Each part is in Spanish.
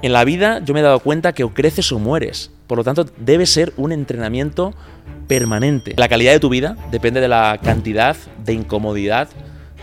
En la vida yo me he dado cuenta que o creces o mueres. Por lo tanto, debe ser un entrenamiento permanente. La calidad de tu vida depende de la cantidad de incomodidad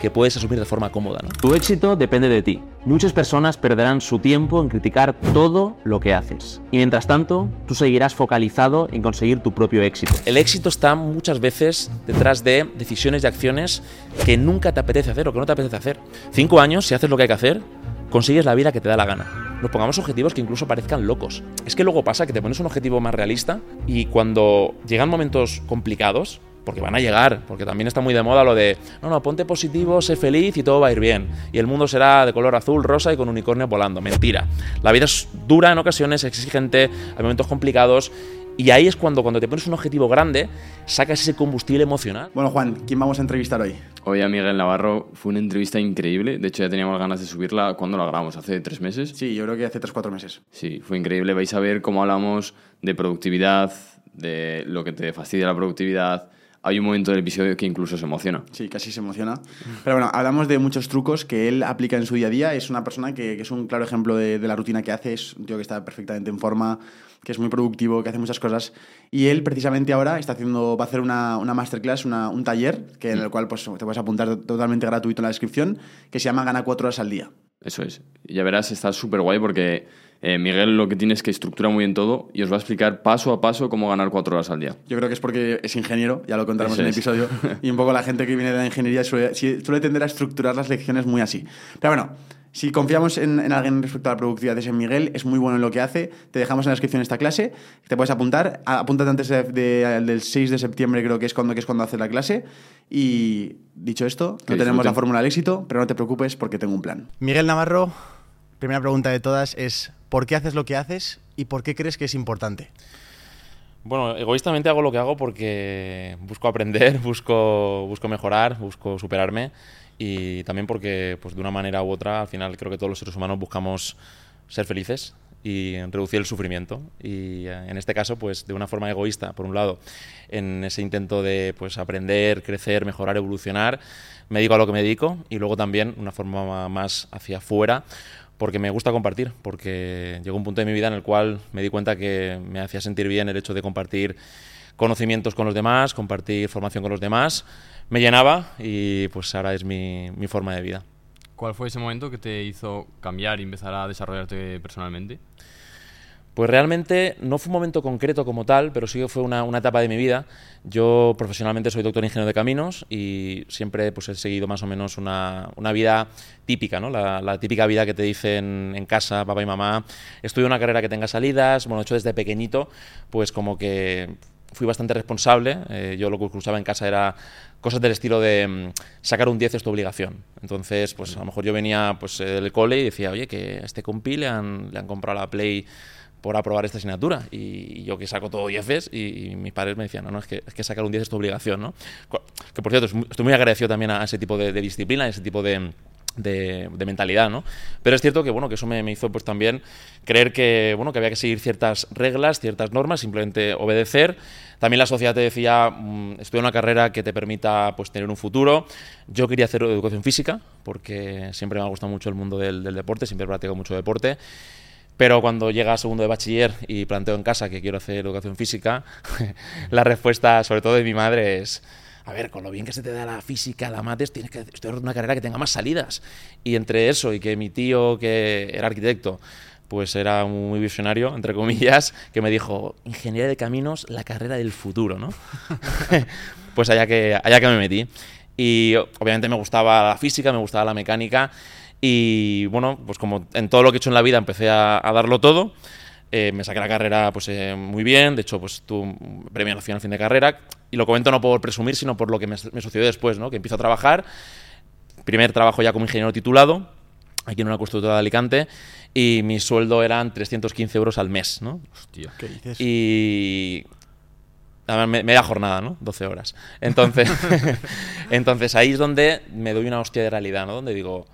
que puedes asumir de forma cómoda. ¿no? Tu éxito depende de ti. Muchas personas perderán su tiempo en criticar todo lo que haces. Y mientras tanto, tú seguirás focalizado en conseguir tu propio éxito. El éxito está muchas veces detrás de decisiones y acciones que nunca te apetece hacer o que no te apetece hacer. Cinco años, si haces lo que hay que hacer, consigues la vida que te da la gana. Nos pongamos objetivos que incluso parezcan locos. Es que luego pasa que te pones un objetivo más realista y cuando llegan momentos complicados, porque van a llegar, porque también está muy de moda lo de, no, no, ponte positivo, sé feliz y todo va a ir bien. Y el mundo será de color azul, rosa y con unicornio volando. Mentira. La vida es dura en ocasiones, exigente, hay momentos complicados y ahí es cuando, cuando te pones un objetivo grande, sacas ese combustible emocional. Bueno, Juan, ¿quién vamos a entrevistar hoy? Hoy a Miguel Navarro fue una entrevista increíble. De hecho, ya teníamos ganas de subirla. cuando la grabamos? ¿Hace tres meses? Sí, yo creo que hace tres, cuatro meses. Sí, fue increíble. Vais a ver cómo hablamos de productividad, de lo que te fastidia la productividad, hay un momento del episodio que incluso se emociona. Sí, casi se emociona. Pero bueno, hablamos de muchos trucos que él aplica en su día a día. Es una persona que, que es un claro ejemplo de, de, la rutina que hace. Es un tío que está perfectamente en forma, que es muy productivo, que hace muchas cosas. Y él precisamente ahora está haciendo, va a hacer una, una masterclass, una, un taller, que en el cual pues, te puedes apuntar totalmente gratuito en la descripción, que se llama Gana cuatro horas al día. Eso es. Ya verás, está súper guay porque eh, Miguel lo que tiene es que estructura muy bien todo y os va a explicar paso a paso cómo ganar cuatro horas al día. Yo creo que es porque es ingeniero, ya lo contaremos en el episodio, y un poco la gente que viene de la ingeniería suele, suele tender a estructurar las lecciones muy así. Pero bueno, si confiamos en, en, alguien respecto a la productividad de ese Miguel, es muy bueno en lo que hace. Te dejamos en la descripción esta clase. Te puedes apuntar. Apúntate antes de, de, del 6 de septiembre, creo que es cuando, que es cuando hace la clase. Y dicho esto, no tenemos la fórmula del éxito, pero no te preocupes porque tengo un plan. Miguel Navarro, primera pregunta de todas es: ¿por qué haces lo que haces y por qué crees que es importante? Bueno, egoístamente hago lo que hago porque busco aprender, busco, busco mejorar, busco superarme y también porque pues de una manera u otra al final creo que todos los seres humanos buscamos ser felices y reducir el sufrimiento y eh, en este caso pues de una forma egoísta por un lado en ese intento de pues aprender crecer mejorar evolucionar me dedico a lo que me dedico y luego también una forma más hacia afuera porque me gusta compartir, porque llegó un punto de mi vida en el cual me di cuenta que me hacía sentir bien el hecho de compartir conocimientos con los demás, compartir formación con los demás, me llenaba y pues ahora es mi, mi forma de vida. ¿Cuál fue ese momento que te hizo cambiar y empezar a desarrollarte personalmente? Pues realmente no fue un momento concreto como tal, pero sí que fue una, una, etapa de mi vida. Yo profesionalmente soy doctor ingeniero de caminos y siempre pues, he seguido más o menos una, una vida típica, ¿no? La, típica vida que te dicen en casa papá y mamá. Estudio una carrera que tenga salidas, bueno, de hecho desde pequeñito, pues como que fui bastante responsable. Eh, yo lo que usaba en casa era cosas del estilo de mm, sacar un 10 es tu obligación. Entonces, pues a lo mejor yo venía pues, del cole y decía, oye, que a este compi le han, le han comprado la Play por aprobar esta asignatura. Y, yo que saco todo 10 y, y, mis padres me decían, no, no, es que, es que sacar un 10 es tu obligación, ¿no? Que por cierto, estoy muy agradecido también a ese tipo de, disciplina, a ese tipo de, de, mentalidad, ¿no? Pero es cierto que, bueno, que eso me, hizo pues también creer que, bueno, que había que seguir ciertas reglas, ciertas normas, simplemente obedecer. También la sociedad te decía, mmm, estudia una carrera que te permita pues tener un futuro. Yo quería hacer educación física, porque siempre me ha gustado mucho el mundo del, deporte, siempre practico mucho deporte. Pero cuando llega a segundo de bachiller y planteo en casa que quiero hacer educación física, la respuesta, sobre todo de mi madre, es, a ver, con lo bien que se te da la física, la mates, tienes que estudiar una carrera que tenga más salidas. Y entre eso y que mi tío, que era arquitecto, pues era muy visionario, entre comillas, que me dijo, ingeniería de caminos, la carrera del futuro, ¿no? pues allá que, allá que me metí. Y obviamente me gustaba la física, me gustaba la mecánica y bueno, pues como en todo lo que he hecho en la vida empecé a, darlo todo. Eh, me saqué la carrera pues eh, muy bien, de hecho pues tuve premio nacional fin de carrera y lo comento no por presumir, sino por lo que me, me sucedió después, ¿no? que empiezo a trabajar, primer trabajo ya como ingeniero titulado, aquí en una constructora de Alicante, y mi sueldo eran 315 euros al mes, ¿no? Hostia, ¿qué dices? Y media jornada, ¿no? 12 horas. Entonces, entonces ahí es donde me doy una hostia de realidad, ¿no? Donde digo,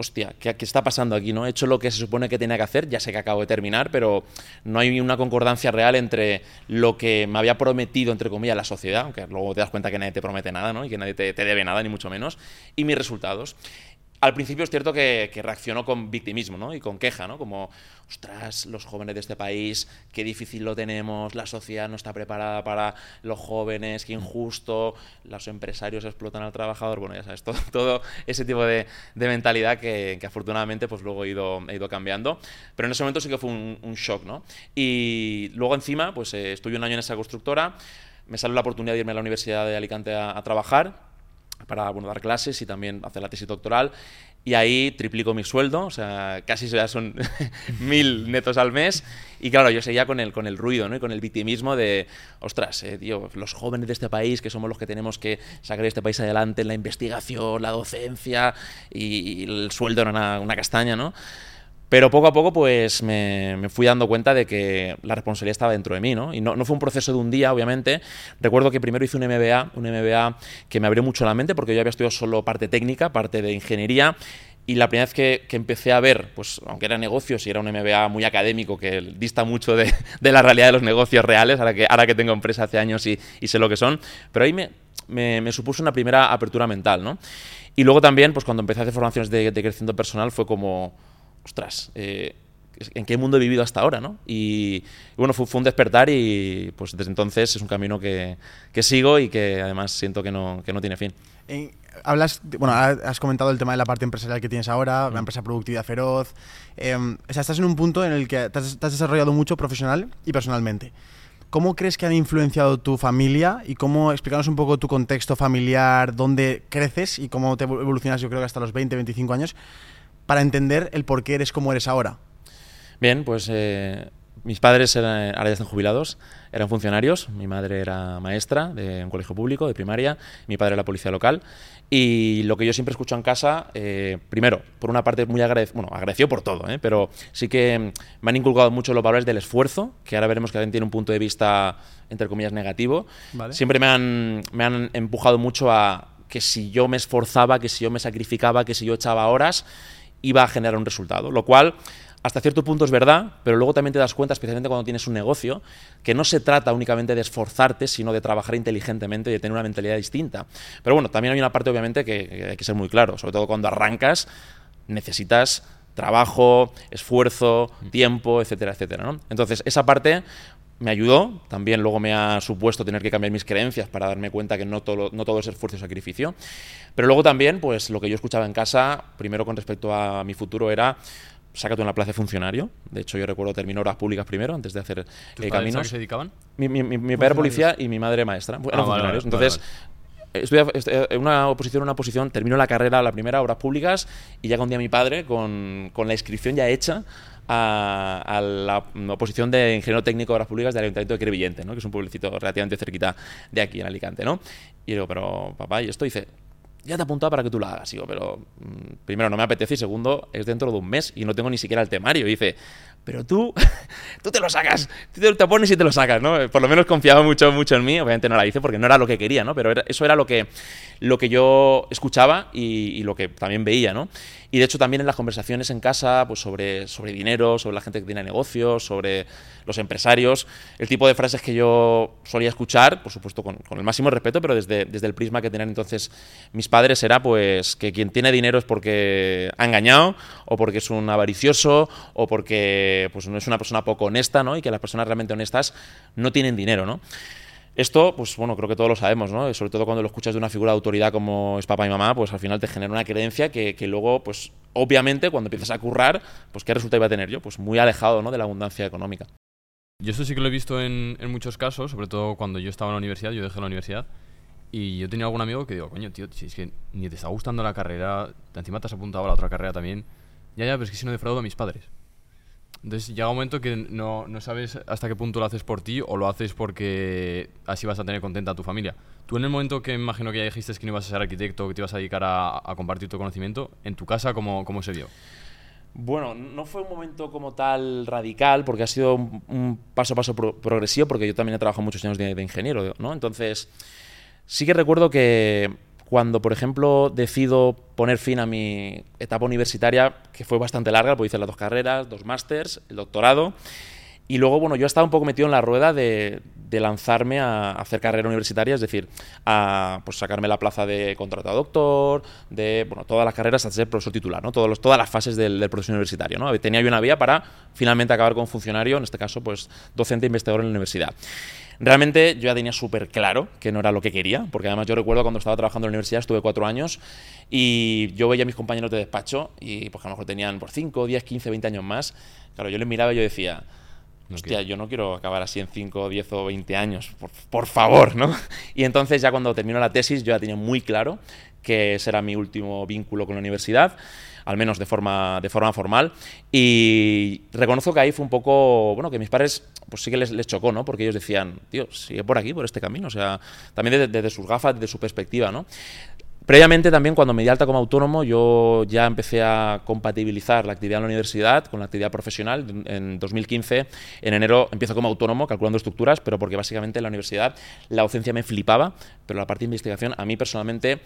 hostia, ¿qué, ¿qué, está pasando aquí? ¿no? He hecho lo que se supone que tenía que hacer, ya sé que acabo de terminar, pero no hay una concordancia real entre lo que me había prometido, entre comillas, la sociedad, aunque luego te das cuenta que nadie te promete nada, ¿no? Y que nadie te, te debe nada, ni mucho menos, y mis resultados al principio es cierto que, reaccionó con victimismo ¿no? y con queja, ¿no? como, ostras, los jóvenes de este país, qué difícil lo tenemos, la sociedad no está preparada para los jóvenes, qué injusto, los empresarios explotan al trabajador, bueno, ya sabes, todo, ese tipo de, mentalidad que, afortunadamente pues luego he ido, cambiando, pero en ese momento sí que fue un, shock, ¿no? Y luego encima, pues eh, estuve un año en esa constructora, me salió la oportunidad de irme a la Universidad de Alicante a trabajar, para bueno, dar clases y también hacer la tesis doctoral. Y ahí triplico mi sueldo, o sea, casi ya son mil netos al mes. Y claro, yo seguía con el, con el ruido ¿no? y con el victimismo de, ostras, eh, los jóvenes de este país, que somos los que tenemos que sacar este país adelante en la investigación, la docencia, y, el sueldo era una, una castaña, ¿no? Pero poco a poco pues me, fui dando cuenta de que la responsabilidad estaba dentro de mí, ¿no? Y no, fue un proceso de un día, obviamente. Recuerdo que primero hice un MBA, un MBA que me abrió mucho la mente porque yo había estudiado solo parte técnica, parte de ingeniería. Y la primera vez que, empecé a ver, pues aunque era negocios y era un MBA muy académico que dista mucho de, la realidad de los negocios reales, ahora que, ahora que tengo empresa hace años y, sé lo que son, pero ahí me, me, supuso una primera apertura mental, ¿no? Y luego también, pues cuando empecé a hacer formaciones de, de crecimiento personal fue como ostras, eh, ¿en qué mundo he vivido hasta ahora? ¿no? Y, bueno, fue, un despertar y pues desde entonces es un camino que, sigo y que además siento que no, que no tiene fin. hablas, bueno, has comentado el tema de la parte empresarial que tienes ahora, la empresa productividad feroz. Em, o sea, estás en un punto en el que te has, desarrollado mucho profesional y personalmente. ¿Cómo crees que han influenciado tu familia y cómo explicarnos un poco tu contexto familiar, dónde creces y cómo te evolucionas, yo creo que hasta los 20, 25 años? Para entender el por qué eres como eres ahora? Bien, pues eh, mis padres eran, ahora ya están jubilados, eran funcionarios. Mi madre era maestra de un colegio público, de primaria, mi padre era policía local. Y lo que yo siempre escucho en casa, eh, primero, por una parte muy agradecido, bueno, agradecido por todo, ¿eh? pero sí que me han inculcado mucho los valores del esfuerzo, que ahora veremos que alguien tiene un punto de vista, entre comillas, negativo. Siempre me han, me han empujado mucho a que si yo me esforzaba, que si yo me sacrificaba, que si yo echaba horas, iba a generar un resultado, lo cual hasta cierto punto es verdad, pero luego también te das cuenta, especialmente cuando tienes un negocio, que no se trata únicamente de esforzarte, sino de trabajar inteligentemente y de tener una mentalidad distinta. Pero bueno, también hay una parte obviamente que, hay que ser muy claro, sobre todo cuando arrancas, necesitas trabajo, esfuerzo, tiempo, etcétera, etcétera. Entonces, esa parte me ayudó, también luego me ha supuesto tener que cambiar mis creencias para darme cuenta que no todo, no todo es esfuerzo y sacrificio. Pero luego también, pues lo que yo escuchaba en casa, primero con respecto a mi futuro, era sácate una plaza de funcionario. De hecho, yo recuerdo terminar horas públicas primero, antes de hacer eh, caminos. se dedicaban? Mi, mi, padre policía y mi madre maestra. Eran ah, funcionarios. Entonces, en una oposición, una posición, termino la carrera, la primera, obras públicas, y llega un día mi padre con, con la inscripción ya hecha a, la oposición de ingeniero técnico de obras públicas del Ayuntamiento de Crevillente, ¿no? que es un pueblecito relativamente cerquita de aquí, en Alicante. ¿no? Y digo, pero papá, ¿y esto? dice, ya te he apuntado para que tú lo hagas. Digo, pero mm, primero no me apetece y segundo es dentro de un mes y no tengo ni siquiera el temario. Y dice, pero tú, tú te lo sacas, tú te, pones y te lo sacas, ¿no? Por lo menos confiaba mucho, mucho en mí. Obviamente no la hice porque no era lo que quería, ¿no? Pero eso era lo que, lo que yo escuchaba y, y lo que también veía, ¿no? Y de hecho también en las conversaciones en casa, pues sobre, sobre dinero, sobre la gente que tiene negocios, sobre los empresarios, el tipo de frases que yo solía escuchar, por supuesto con, el máximo respeto, pero desde, desde el prisma que tenían entonces mis padres era pues que quien tiene dinero es porque ha engañado, o porque es un avaricioso, o porque pues no es una persona poco honesta, ¿no? Y que las personas realmente honestas no tienen dinero, ¿no? Esto, pues bueno, creo que todos lo sabemos, ¿no? Sobre todo cuando lo escuchas de una figura de autoridad como es papá y mamá, pues al final te genera una creencia que, que luego, pues obviamente, cuando empiezas a currar, pues ¿qué resultado iba a tener yo? Pues muy alejado, ¿no? De la abundancia económica. Yo esto sí que lo he visto en, en muchos casos, sobre todo cuando yo estaba en la universidad, yo dejé la universidad, y yo tenía algún amigo que digo, coño, tío, si es que ni te está gustando la carrera, encima te has apuntado a la otra carrera también, ya, ya, pero es que si no defraudo a mis padres. Entonces llega un momento que no, no, sabes hasta qué punto lo haces por ti o lo haces porque así vas a tener contenta a tu familia. Tú en el momento que imagino que ya dijiste que no ibas a ser arquitecto, que te ibas a dedicar a, compartir tu conocimiento, en tu casa, ¿cómo, cómo se dio? Bueno, no fue un momento como tal radical, porque ha sido un, paso a paso pro progresivo, porque yo también he trabajado muchos años de, de ingeniero, ¿no? Entonces, sí que recuerdo que cuando, por ejemplo, decido poner fin a mi etapa universitaria, que fue bastante larga, porque hice las dos carreras, dos másters, el doctorado, y luego, bueno, yo estaba un poco metido en la rueda de, de lanzarme a, hacer carrera universitaria, es decir, a pues, sacarme la plaza de contratado doctor, de bueno, todas las carreras hasta ser profesor titular, ¿no? Todos los, todas las fases del, del universitario. ¿no? Tenía yo una vía para finalmente acabar como funcionario, en este caso, pues docente e investigador en la universidad. Realmente yo ya tenía súper claro que no era lo que quería, porque además yo recuerdo cuando estaba trabajando en la universidad, estuve cuatro años, y yo veía a mis compañeros de despacho, y pues a lo mejor tenían por 5, 10, 15, 20 años más. Claro, yo les miraba y yo decía, hostia, quiero. yo no quiero acabar así en 5, 10 o 20 años, por, por, favor, ¿no? Y entonces ya cuando terminó la tesis yo ya tenía muy claro que ese era mi último vínculo con la universidad al menos de forma, de forma formal. Y reconozco que ahí fue un poco, bueno, que mis padres, pues sí que les, chocó, ¿no? Porque ellos decían, tío, sigue por aquí, por este camino. O sea, también desde, desde sus gafas, desde su perspectiva, ¿no? Previamente también cuando me di alta como autónomo yo ya empecé a compatibilizar la actividad en la universidad con la actividad profesional. En 2015, en enero, empiezo como autónomo calculando estructuras, pero porque básicamente en la universidad la docencia me flipaba, pero la parte de investigación a mí personalmente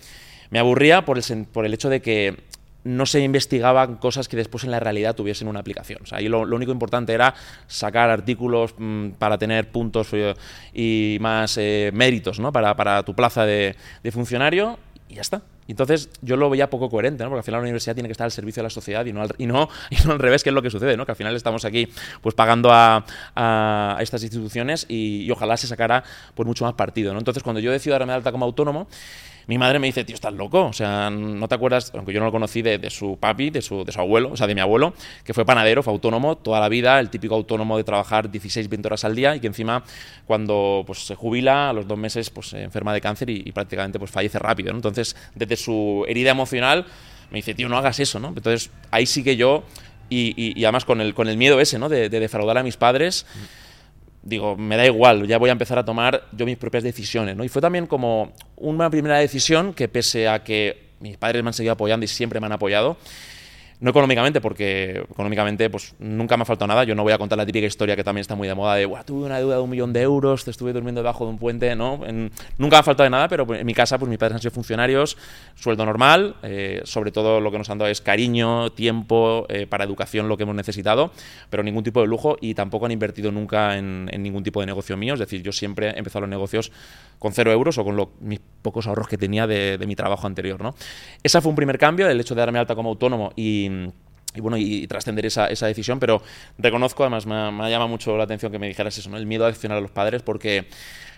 me aburría por el, por el hecho de que no se investigaban cosas que después en la realidad tuviesen una aplicación. Ahí lo, lo único importante era sacar artículos mmm, para tener puntos eh, y más eh, méritos ¿no? para, para, tu plaza de, de funcionario y ya está. Entonces yo lo veía poco coherente, ¿no? porque al final la universidad tiene que estar al servicio de la sociedad y no al, y no, y no al revés, que es lo que sucede, ¿no? que al final estamos aquí pues pagando a, a estas instituciones y, ojalá se sacara pues, mucho más partido. ¿no? Entonces cuando yo decido darme alta como autónomo, mi madre me dice, tío, estás loco, o sea, no te acuerdas, aunque yo no lo conocí de, de su papi, de su, de su, abuelo, o sea, de mi abuelo, que fue panadero, fue autónomo toda la vida, el típico autónomo de trabajar 16, 20 horas al día y que encima cuando pues, se jubila, a los dos meses pues, se enferma de cáncer y, y prácticamente pues, fallece rápido. ¿no? Entonces, desde su herida emocional, me dice, tío, no hagas eso, ¿no? Entonces, ahí sí que yo, y, y, y además con el, con el miedo ese, ¿no? De, de defraudar a mis padres. Mm digo, me da igual, ya voy a empezar a tomar yo mis propias decisiones, ¿no? Y fue también como una primera decisión que pese a que mis padres me han seguido apoyando y siempre me han apoyado, no económicamente, porque económicamente pues nunca me ha faltado nada. Yo no voy a contar la típica historia que también está muy de moda de, tuve una deuda de un millón de euros, te estuve durmiendo debajo de un puente, ¿no? Nunca me ha faltado de nada, pero en mi casa pues mis padres han sido funcionarios, sueldo normal, eh, sobre todo lo que nos han dado es cariño, tiempo, eh, para educación lo que hemos necesitado, pero ningún tipo de lujo y tampoco han invertido nunca en ningún tipo de negocio mío. Es decir, yo siempre he empezado los negocios con cero euros o con lo, mis pocos ahorros que tenía de, mi trabajo anterior, ¿no? Ese fue un primer cambio, el hecho de darme alta como autónomo y bueno, y, trascender esa, esa, decisión, pero reconozco, además me, me llama mucho la atención que me dijeras eso, ¿no? el miedo a decepcionar a los padres, porque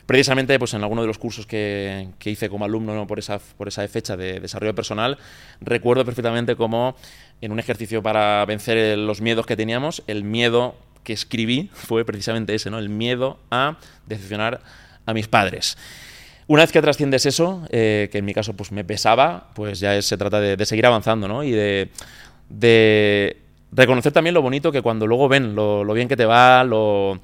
precisamente pues en alguno de los cursos que, que hice como alumno ¿no? por, esa, por esa fecha de desarrollo personal, recuerdo perfectamente cómo en un ejercicio para vencer los miedos que teníamos, el miedo que escribí fue precisamente ese, ¿no? el miedo a decepcionar a mis padres. Una vez que trasciendes eso, eh, que en mi caso pues me pesaba, pues ya se trata de, seguir avanzando, ¿no? Y de reconocer también lo bonito que cuando luego ven lo, bien que te va, lo,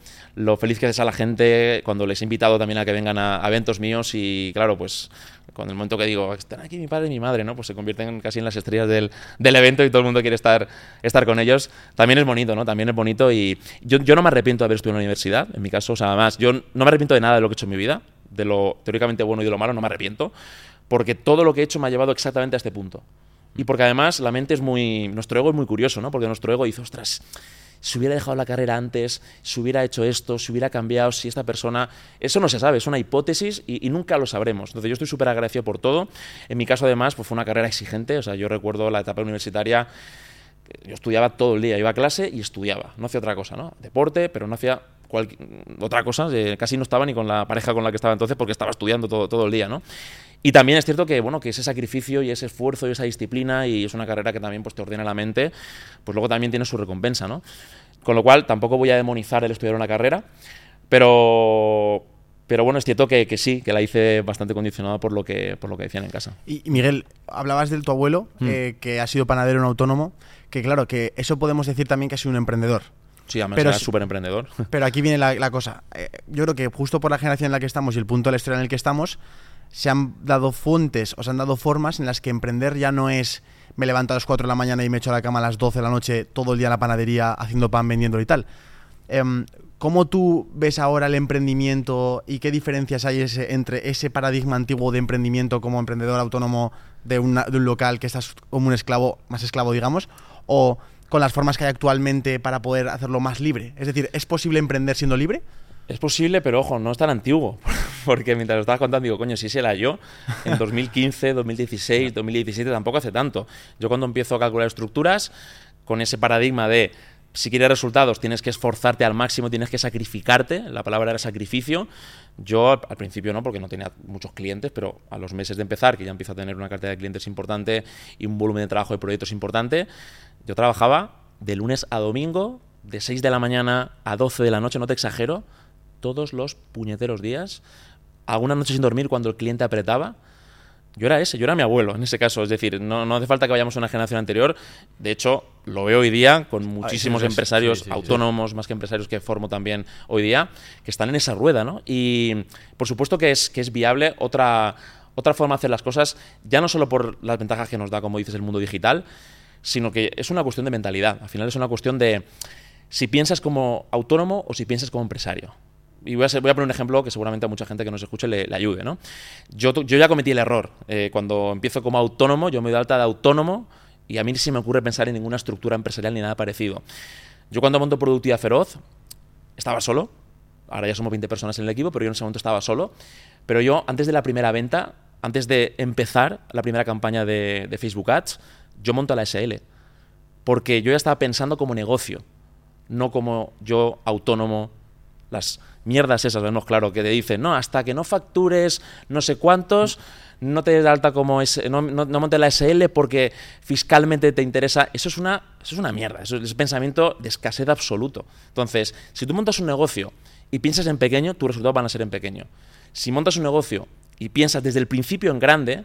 feliz que haces a la gente, cuando les he invitado también a que vengan a, a, eventos míos y claro, pues con el momento que digo, están aquí mi padre y mi madre, ¿no? Pues se convierten casi en las estrellas del, del evento y todo el mundo quiere estar, estar con ellos. También es bonito, ¿no? También es bonito y yo, yo no me arrepiento de haber estudiado en la universidad, en mi caso, o sea, además, yo no me arrepiento de nada de lo que he hecho en mi vida, de lo teóricamente bueno y de lo malo, no me arrepiento, porque todo lo que he hecho me ha llevado exactamente a este punto. Y porque además la mente es muy. Nuestro ego es muy curioso, ¿no? Porque nuestro ego dice, ostras, si hubiera dejado la carrera antes, si hubiera hecho esto, si hubiera cambiado, si esta persona. Eso no se sabe, es una hipótesis y, nunca lo sabremos. Entonces yo estoy súper agradecido por todo. En mi caso, además, pues fue una carrera exigente. O sea, yo recuerdo la etapa universitaria. Yo estudiaba todo el día, iba a clase y estudiaba, no hacía otra cosa, ¿no? Deporte, pero no hacía otra cosa, casi no estaba ni con la pareja con la que estaba entonces porque estaba estudiando todo, todo el día, ¿no? Y también es cierto que, bueno, que ese sacrificio y ese esfuerzo y esa disciplina y es una carrera que también pues, te ordena la mente, pues luego también tiene su recompensa, ¿no? Con lo cual, tampoco voy a demonizar el estudiar una carrera, pero, pero bueno, es cierto que, que, sí, que la hice bastante condicionada por lo que, por lo que decían en casa. Y, Miguel, hablabas de tu abuelo, mm. eh, que ha sido panadero en autónomo, que claro, que eso podemos decir también que ha sido un emprendedor. Sí, además pero, era súper emprendedor. Pero aquí viene la, cosa. Eh, yo creo que justo por la generación en la que estamos y el punto de la historia en el que estamos, se han dado fuentes o se han dado formas en las que emprender ya no es me levanto a las 4 de la mañana y me echo a la cama a las 12 de la noche todo el día en la panadería haciendo pan, vendiéndolo y tal. Em, ¿Cómo tú ves ahora el emprendimiento y qué diferencias hay entre ese paradigma antiguo de emprendimiento como emprendedor autónomo de, de, un local que estás como un esclavo, más esclavo, digamos, o con las formas que hay actualmente para poder hacerlo más libre? Es decir, ¿es posible emprender siendo libre? Es posible, pero ojo, no es tan antiguo. Porque mientras lo estabas contando, digo, coño, si se la yo, en 2015, 2016, 2017, tampoco hace tanto. Yo cuando empiezo a calcular estructuras, con ese paradigma de si quieres resultados tienes que esforzarte al máximo, tienes que sacrificarte, la palabra era sacrificio. Yo al principio no, porque no tenía muchos clientes, pero a los meses de empezar, que ya empiezo a tener una cartera de clientes importante y un volumen de trabajo de proyectos importante, yo trabajaba de lunes a domingo, de 6 de la mañana a 12 de la noche, no te exagero, todos los puñeteros días, alguna noche sin dormir cuando el cliente apretaba. Yo era ese, yo era mi abuelo en ese caso. Es decir, no, no hace falta que vayamos a una generación anterior. De hecho, lo veo hoy día con muchísimos empresarios autónomos, más que empresarios que formo también hoy día, que están en esa rueda, ¿no? Y por supuesto que es, que es viable otra, otra forma de hacer las cosas, ya no solo por las ventajas que nos da, como dices, el mundo digital, sino que es una cuestión de mentalidad. Al final es una cuestión de si piensas como autónomo o si piensas como empresario y voy a, voy a, poner un ejemplo que seguramente a mucha gente que nos escuche le, ayude. ¿no? Yo, yo, ya cometí el error. Eh, cuando empiezo como autónomo, yo me doy alta de autónomo y a mí ni se me ocurre pensar en ninguna estructura empresarial ni nada parecido. Yo cuando monto Productividad Feroz, estaba solo. Ahora ya somos 20 personas en el equipo, pero yo en ese momento estaba solo. Pero yo, antes de la primera venta, antes de empezar la primera campaña de, de Facebook Ads, yo monto la SL. Porque yo ya estaba pensando como negocio, no como yo autónomo, las mierdas esas, vemos claro, que te dicen, no, hasta que no factures no sé cuántos, no te des de alta como es, no, no, montes la SL porque fiscalmente te interesa. Eso es una, eso es una mierda, eso es pensamiento de escasez absoluto. Entonces, si tú montas un negocio y piensas en pequeño, tus resultados van a ser en pequeño. Si montas un negocio y piensas desde el principio en grande,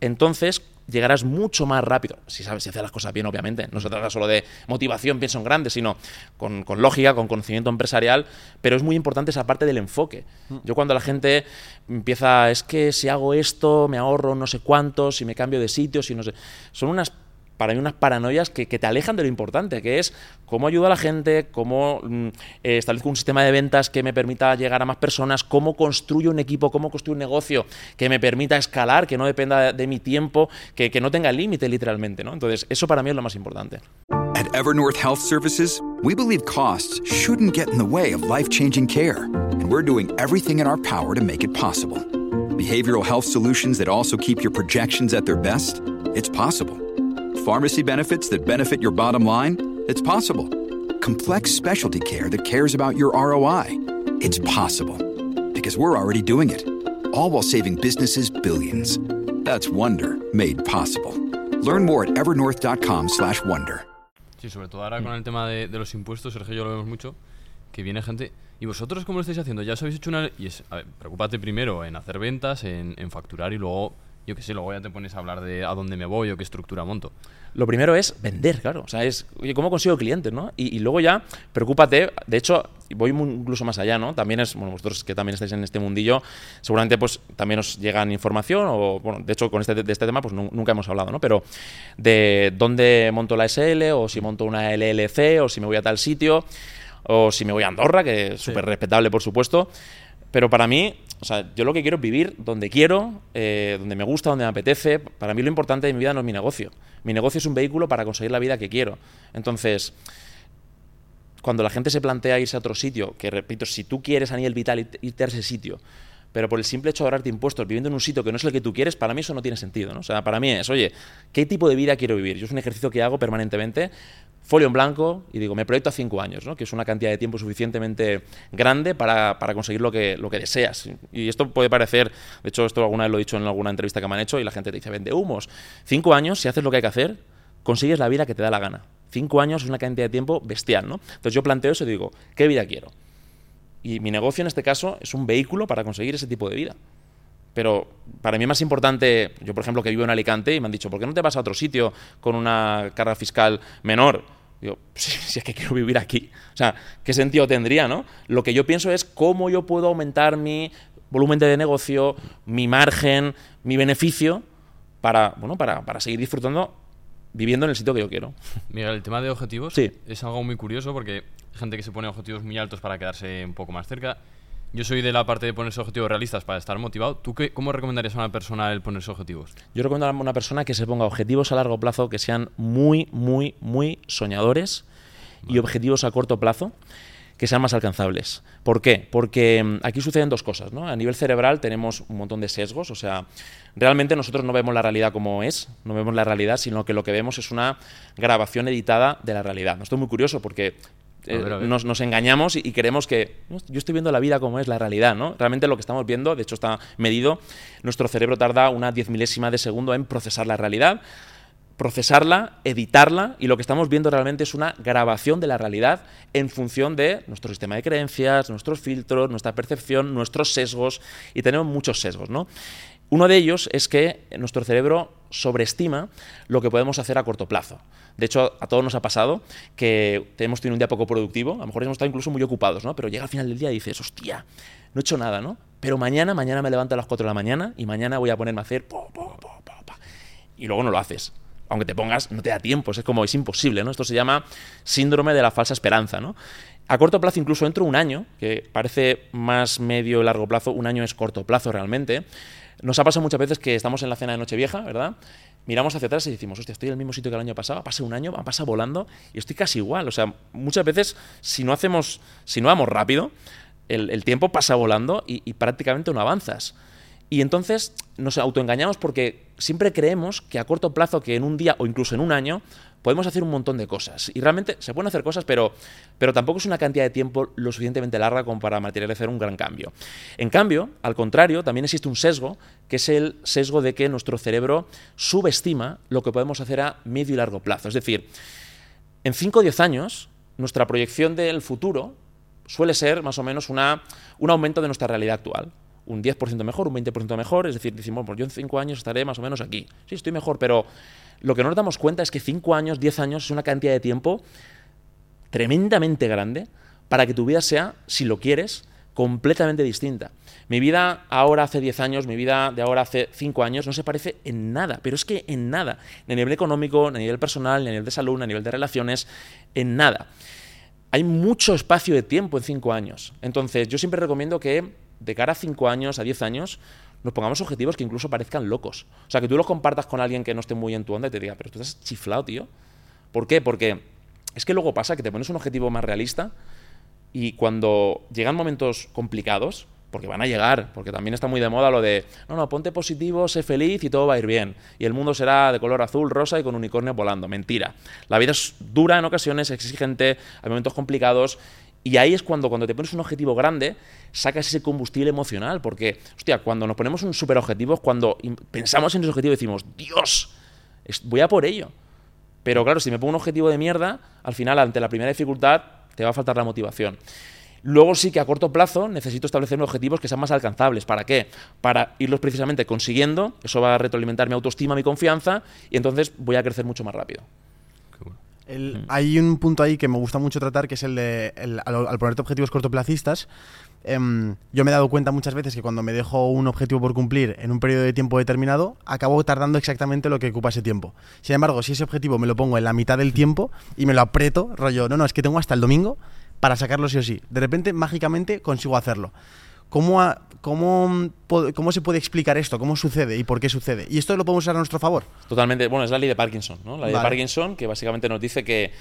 entonces llegarás mucho más rápido. Si sabes, si haces las cosas bien, obviamente. No se trata solo de motivación, pienso en grande, sino con, lógica, con conocimiento empresarial. Pero es muy importante esa parte del enfoque. Yo cuando la gente empieza, es que si hago esto, me ahorro no sé cuántos, si me cambio de sitio, si no sé. Son unas para mí unas paranoias que, te alejan de lo importante, que es cómo ayudo a la gente, cómo mm, eh, establezco un sistema de ventas que me permita llegar a más personas, cómo construyo un equipo, cómo construyo un negocio que me permita escalar, que no dependa de, mi tiempo, que, que no tenga límite literalmente. ¿no? Entonces, eso para mí es lo más importante. At Evernorth Health Services, we believe costs shouldn't get in the way of life-changing care, and we're doing everything in our power to make it possible. Behavioral health solutions that also keep your projections at their best? It's possible. Pharmacy benefits that benefit your bottom line? It's possible. Complex specialty care that cares about your ROI? It's possible. Because we're already doing it. All while saving businesses billions. That's Wonder made possible. Learn more at evernorth.com/wonder. Sí, sobre todo ahora con el tema de, de los impuestos, Sergio yo lo vemos mucho, que viene gente ¿Y vosotros cómo lo estáis haciendo? Ya os habéis hecho una... Y es, a ver, preocúpate primero en hacer ventas, en, en facturar y luego yo qué sé, luego ya te pones a hablar de a dónde me voy o qué estructura monto. Lo primero es vender, claro. O sea, es, oye, ¿cómo consigo clientes, no? Y, luego ya, preocúpate, de hecho, voy incluso más allá, ¿no? También es, bueno, vosotros que también estáis en este mundillo, seguramente pues también os llegan información, o, bueno, de hecho, con este, de este tema pues nunca hemos hablado, ¿no? Pero de dónde monto la SL, o si monto una LLC, o si me voy a tal sitio, o si me voy a Andorra, que es súper respetable, por supuesto. Pero para mí, o sea, yo lo que quiero es vivir donde quiero, eh, donde me gusta, donde me apetece. Para mí lo importante de mi vida no es mi negocio. Mi negocio es un vehículo para conseguir la vida que quiero. Entonces, cuando la gente se plantea irse a otro sitio, que repito, si tú quieres a nivel vital irte a ese sitio, pero por el simple hecho de ahorrarte impuestos viviendo en un sitio que no es el que tú quieres, para mí eso no tiene sentido. ¿no? O sea, para mí es, oye, ¿qué tipo de vida quiero vivir? Yo es un ejercicio que hago permanentemente, folio en blanco, y digo, me proyecto a cinco años, que es una cantidad de tiempo suficientemente grande para, para conseguir lo que, lo que deseas. Y esto puede parecer, de hecho, esto alguna vez lo he dicho en alguna entrevista que me han hecho, y la gente te dice, vende humos. Cinco años, si haces lo que hay que hacer, consigues la vida que te da la gana. Cinco años es una cantidad de tiempo bestial. Entonces yo planteo eso y digo, ¿qué vida quiero? Y mi negocio en este caso es un vehículo para conseguir ese tipo de vida. Pero para mí es más importante, yo por ejemplo que vivo en Alicante y me han dicho, ¿por qué no te vas a otro sitio con una carga fiscal menor? Digo, si, es que quiero vivir aquí. O sea, ¿qué sentido tendría, no? Lo que yo pienso es cómo yo puedo aumentar mi volumen de negocio, mi margen, mi beneficio para, bueno, para, para seguir disfrutando viviendo en el sitio que yo quiero. Mira, el tema de objetivos Sí. es algo muy curioso porque hay gente que se pone objetivos muy altos para quedarse un poco más cerca. Yo soy de la parte de ponerse objetivos realistas para estar motivado. ¿Tú qué, cómo recomendarías a una persona el ponerse objetivos? Yo recomiendo a una persona que se ponga objetivos a largo plazo que sean muy, muy, muy soñadores y objetivos a corto plazo que sean más alcanzables. ¿Por qué? Porque mm, aquí suceden dos cosas. ¿no? A nivel cerebral tenemos un montón de sesgos, o sea, realmente nosotros no vemos la realidad como es, no vemos la realidad, sino que lo que vemos es una grabación editada de la realidad. Esto es muy curioso porque Nos, engañamos y, y creemos que "No, yo estoy viendo la vida como es la realidad, ¿no? Realmente lo que estamos viendo, de hecho está medido, nuestro cerebro tarda una diez milésima de segundo en procesar la realidad, procesarla, editarla y lo que estamos viendo realmente es una grabación de la realidad en función de nuestro sistema de creencias, nuestros filtros, nuestra percepción, nuestros sesgos y tenemos muchos sesgos, ¿no? Uno de ellos es que nuestro cerebro sobreestima lo que podemos hacer a corto plazo. De hecho, a todos nos ha pasado que hemos tenido un día poco productivo, a lo mejor hemos estado incluso muy ocupados, ¿no? Pero llega al final del día y dices, hostia, no he hecho nada, ¿no? Pero mañana, mañana me levanto a las 4 de la mañana y mañana voy a ponerme a hacer... po, po, po. Y luego no lo haces aunque te pongas, no te da tiempo, es como es imposible, ¿no? Esto se llama síndrome de la falsa esperanza, ¿no? A corto plazo, incluso dentro de un año, que parece más medio largo plazo, un año es corto plazo realmente. Nos ha pasado muchas veces que estamos en la cena de Nochevieja, ¿verdad? Miramos hacia atrás y decimos, hostia, estoy en el mismo sitio que el año pasado, pasa un año, pasa volando y estoy casi igual. O sea, muchas veces, si no hacemos, si no vamos rápido, el, tiempo pasa volando y, y prácticamente no avanzas. Y entonces nos autoengañamos porque siempre creemos que a corto plazo, que en un día o incluso en un año, podemos hacer un montón de cosas. Y realmente se pueden hacer cosas, pero, pero tampoco es una cantidad de tiempo lo suficientemente larga como para materializar un gran cambio. En cambio, al contrario, también existe un sesgo, que es el sesgo de que nuestro cerebro subestima lo que podemos hacer a medio y largo plazo. Es decir, en 5 o 10 años, nuestra proyección del futuro suele ser más o menos una, un aumento de nuestra realidad actual un 10% mejor, un 20% mejor, es decir, decimos, pues yo en 5 años estaré más o menos aquí. Sí, estoy mejor, pero lo que no nos damos cuenta es que 5 años, 10 años es una cantidad de tiempo tremendamente grande para que tu vida sea, si lo quieres, completamente distinta. Mi vida ahora hace 10 años, mi vida de ahora hace 5 años no se parece en nada, pero es que en nada, ni a nivel económico, ni a nivel personal, ni a nivel de salud, ni a nivel de relaciones, en nada. Hay mucho espacio de tiempo en 5 años. Entonces, yo siempre recomiendo que de cara a 5 años, a 10 años, nos pongamos objetivos que incluso parezcan locos. O sea, que tú los compartas con alguien que no esté muy en tu onda y te diga, pero tú estás chiflado, tío. ¿Por qué? Porque es que luego pasa que te pones un objetivo más realista y cuando llegan momentos complicados, porque van a llegar, porque también está muy de moda lo de, no, no, ponte positivo, sé feliz y todo va a ir bien. Y el mundo será de color azul, rosa y con unicornio volando. Mentira. La vida es dura en ocasiones, exigente, hay momentos complicados y ahí es cuando, cuando te pones un objetivo grande, sacas ese combustible emocional. Porque, hostia, cuando nos ponemos un super objetivo cuando pensamos en ese objetivo decimos, Dios, voy a por ello. Pero claro, si me pongo un objetivo de mierda, al final, ante la primera dificultad, te va a faltar la motivación. Luego sí que a corto plazo necesito establecer objetivos que sean más alcanzables. ¿Para qué? Para irlos precisamente consiguiendo. Eso va a retroalimentar mi autoestima, mi confianza, y entonces voy a crecer mucho más rápido. El, hay un punto ahí que me gusta mucho tratar, que es el de, el, al, al, ponerte objetivos cortoplacistas, eh, yo me he dado cuenta muchas veces que cuando me dejo un objetivo por cumplir en un periodo de tiempo determinado, acabo tardando exactamente lo que ocupa ese tiempo. Sin embargo, si ese objetivo me lo pongo en la mitad del tiempo y me lo aprieto, rollo, no, no, es que tengo hasta el domingo para sacarlo sí o sí. De repente, mágicamente, consigo hacerlo. ¿Cómo, a, cómo, ¿Cómo se puede explicar esto? ¿Cómo sucede y por qué sucede? ¿Y esto lo podemos usar a nuestro favor? Totalmente. Bueno, es la ley de Parkinson, ¿no? La ley vale. de Parkinson que básicamente nos dice que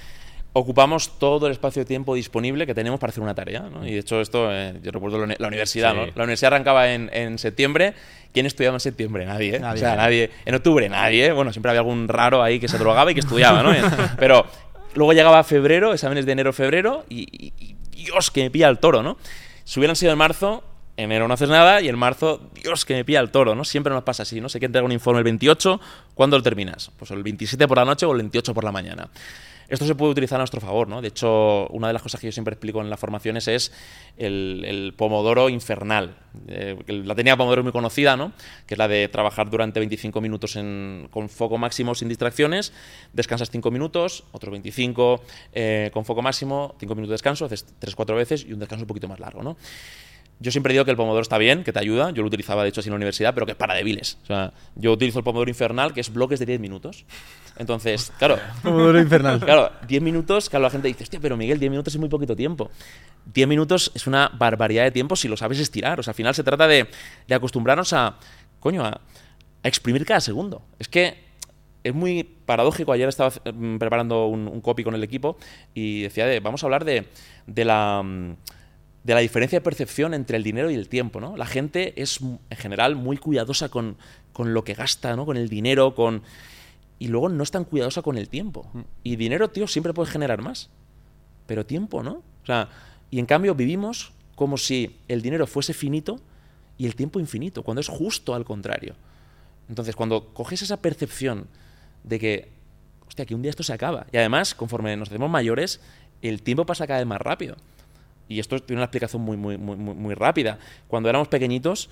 ocupamos todo el espacio de tiempo disponible que tenemos para hacer una tarea. ¿no? Y de hecho, esto, eh, yo recuerdo la, uni- la universidad, Sí. ¿no? La universidad arrancaba en, en septiembre. ¿Quién estudiaba en septiembre? Nadie, ¿eh? Nadie. O sea, nadie. En octubre, nadie. ¿eh? Bueno, siempre había algún raro ahí que se drogaba y que estudiaba, ¿no? Pero luego llegaba febrero, exámenes de enero-febrero, y, y- y Dios, que me pilla el toro, ¿no? Si hubieran sido en marzo, enero no haces nada, y en marzo, Dios, que me pilla el toro, ¿no? Siempre nos pasa así, ¿no? Sé que entrega un informe el 28, ¿cuándo lo terminas? Pues el 27 por la noche o el 28 por la mañana. Esto se puede utilizar a nuestro favor, ¿no? De hecho, una de las cosas que yo siempre explico en las formaciones es el, pomodoro infernal. Eh, la técnica pomodoro muy conocida, ¿no? Que es la de trabajar durante 25 minutos con foco máximo sin distracciones, descansas 5 minutos, otros 25 eh, con foco máximo, 5 minutos de descanso, haces 3-4 veces y un descanso un poquito más largo, ¿no? Yo siempre digo que el pomodoro está bien, que te ayuda. Yo lo utilizaba, de hecho, así en la universidad, pero que es para débiles. O sea, yo utilizo el pomodoro infernal, que es bloques de 10 minutos. Entonces, claro, Pomodoro infernal. Claro, 10 minutos, claro, la gente dice, hostia, pero Miguel, 10 minutos es muy poquito tiempo. 10 minutos es una barbaridad de tiempo si lo sabes estirar. O sea, al final se trata de, de acostumbrarnos a, coño, a, a exprimir cada segundo. Es que es muy paradójico. Ayer estaba mm, preparando un, un copy con el equipo y decía, de, vamos a hablar de, de la... mm, de la diferencia de percepción entre el dinero y el tiempo, ¿no? La gente es mm, en general muy cuidadosa con, con lo que gasta, ¿no? Con el dinero, con y luego no es tan cuidadosa con el tiempo. Y dinero, tío, siempre puedes generar más. Pero tiempo, ¿no? O sea, y en cambio vivimos como si el dinero fuese finito y el tiempo infinito, cuando es justo al contrario. Entonces, cuando coges esa percepción de que, hostia, que un día esto se acaba, y además, conforme nos hacemos mayores, el tiempo pasa cada vez más rápido. Y esto tiene una explicación muy, muy, muy, muy, rápida. Cuando éramos pequeñitos,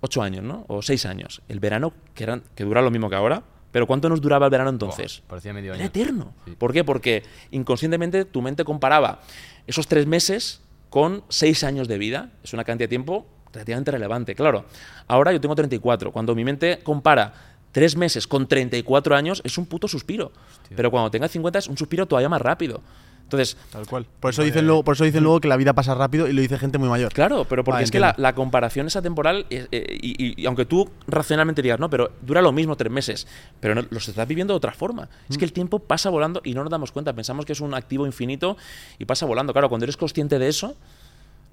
ocho años, ¿no? O seis años. El verano, que, eran, que dura lo mismo que ahora, pero ¿cuánto nos duraba el verano entonces? Parecía medio Era eterno. Sí. ¿Por qué? Porque inconscientemente tu mente comparaba esos tres meses con seis años de vida. Es una cantidad de tiempo relativamente relevante. Claro, ahora yo tengo 34. Cuando mi mente compara tres meses con 34 años, es un puto suspiro. Pero cuando tenga 50 es un suspiro todavía más rápido. Entonces, Tal cual. Por eso, dicen luego, por eso dicen luego que la vida pasa rápido y lo dice gente muy mayor. Claro, pero porque Vale, es que la, comparación esa temporal, es- eh, y, y- y aunque tú racionalmente digas, no, pero dura lo mismo tres meses, pero no- los estás viviendo de otra forma. Es que el tiempo pasa volando y no nos damos cuenta. Pensamos que es un activo infinito y pasa volando. Claro, cuando eres consciente de eso,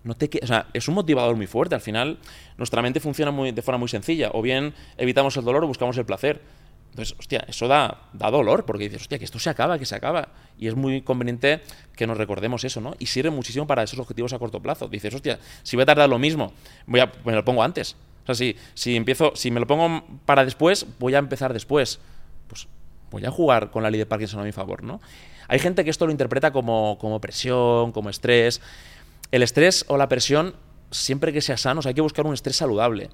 no te o sea, es un motivador muy fuerte. Al final, nuestra mente funciona muy, de forma muy sencilla. O bien evitamos el dolor o buscamos el placer. Entonces, hostia, eso da, da dolor, porque dices, hostia, que esto se acaba, que se acaba. Y es muy conveniente que nos recordemos eso, ¿no? Y sirve muchísimo para esos objetivos a corto plazo. Dices, hostia, si voy a tardar lo mismo, voy a, me lo pongo antes. O sea, si, si empiezo, si me lo pongo para después, voy a empezar después. Pues voy a jugar con la ley de Parkinson a mi favor, ¿no? Hay gente que esto lo interpreta como, como presión, como estrés. El estrés o la presión, siempre que sea sano, hay que buscar un estrés saludable.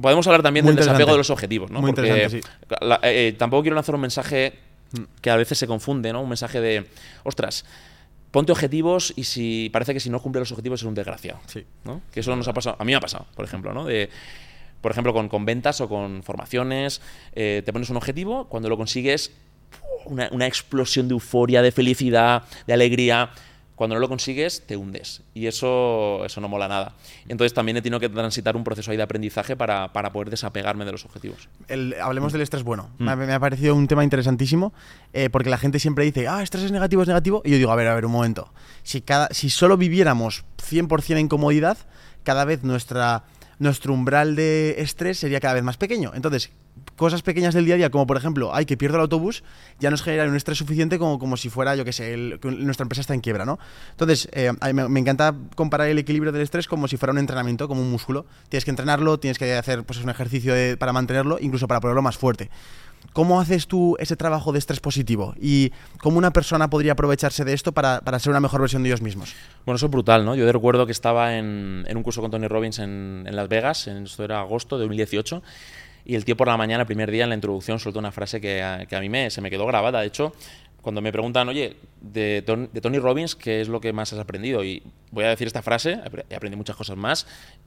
Podemos hablar también Muy del desapego de los objetivos, ¿no? Muy Porque interesante, la- eh, tampoco quiero lanzar un mensaje que a veces se confunde, ¿no? Un mensaje de, ostras, ponte objetivos y si parece que si no cumple los objetivos es un desgraciado. Sí. ¿no? Que eso nos ha pasado, a mí me ha pasado, por ejemplo, ¿no? De, por ejemplo, con, con ventas o con formaciones, eh, te pones un objetivo, cuando lo consigues, una, una explosión de euforia, de felicidad, de alegría. Cuando no lo consigues, te hundes. Y eso, eso no mola nada. Entonces también he tenido que transitar un proceso ahí de aprendizaje para, para poder desapegarme de los objetivos. El- hablemos del estrés bueno. Mm. Me, ha- me ha parecido un tema interesantísimo eh, porque la gente siempre dice, ah, estrés es negativo, es negativo. Y yo digo, a ver, a ver, un momento. Si, cada, si solo viviéramos 100% en comodidad, cada vez nuestra, nuestro umbral de estrés sería cada vez más pequeño. Entonces, cosas pequeñas del día a día, como por ejemplo, ay, que pierdo el autobús, ya nos genera un estrés suficiente como, como si fuera, yo que sé, el- que nuestra empresa está en quiebra, ¿no? Entonces, eh, me, me encanta comparar el equilibrio del estrés como si fuera un entrenamiento, como un músculo. Tienes que entrenarlo, tienes que hacer pues, un ejercicio de- para mantenerlo, incluso para ponerlo más fuerte. ¿Cómo haces tú ese trabajo de estrés positivo? ¿Y cómo una persona podría aprovecharse de esto para, para ser una mejor versión de ellos mismos? Bueno, eso es brutal, ¿no? Yo recuerdo que estaba en, en un curso con Tony Robbins en, en Las Vegas, en, esto era agosto de 2018, y el tío por la mañana, primer día, en la introducción, soltó una frase que a, que a mí me, se me quedó grabada. De hecho, cuando me preguntan, oye, de, Ton- de Tony Robbins, ¿qué es lo que más has aprendido? Y voy a decir esta frase, he aprendido muchas cosas más,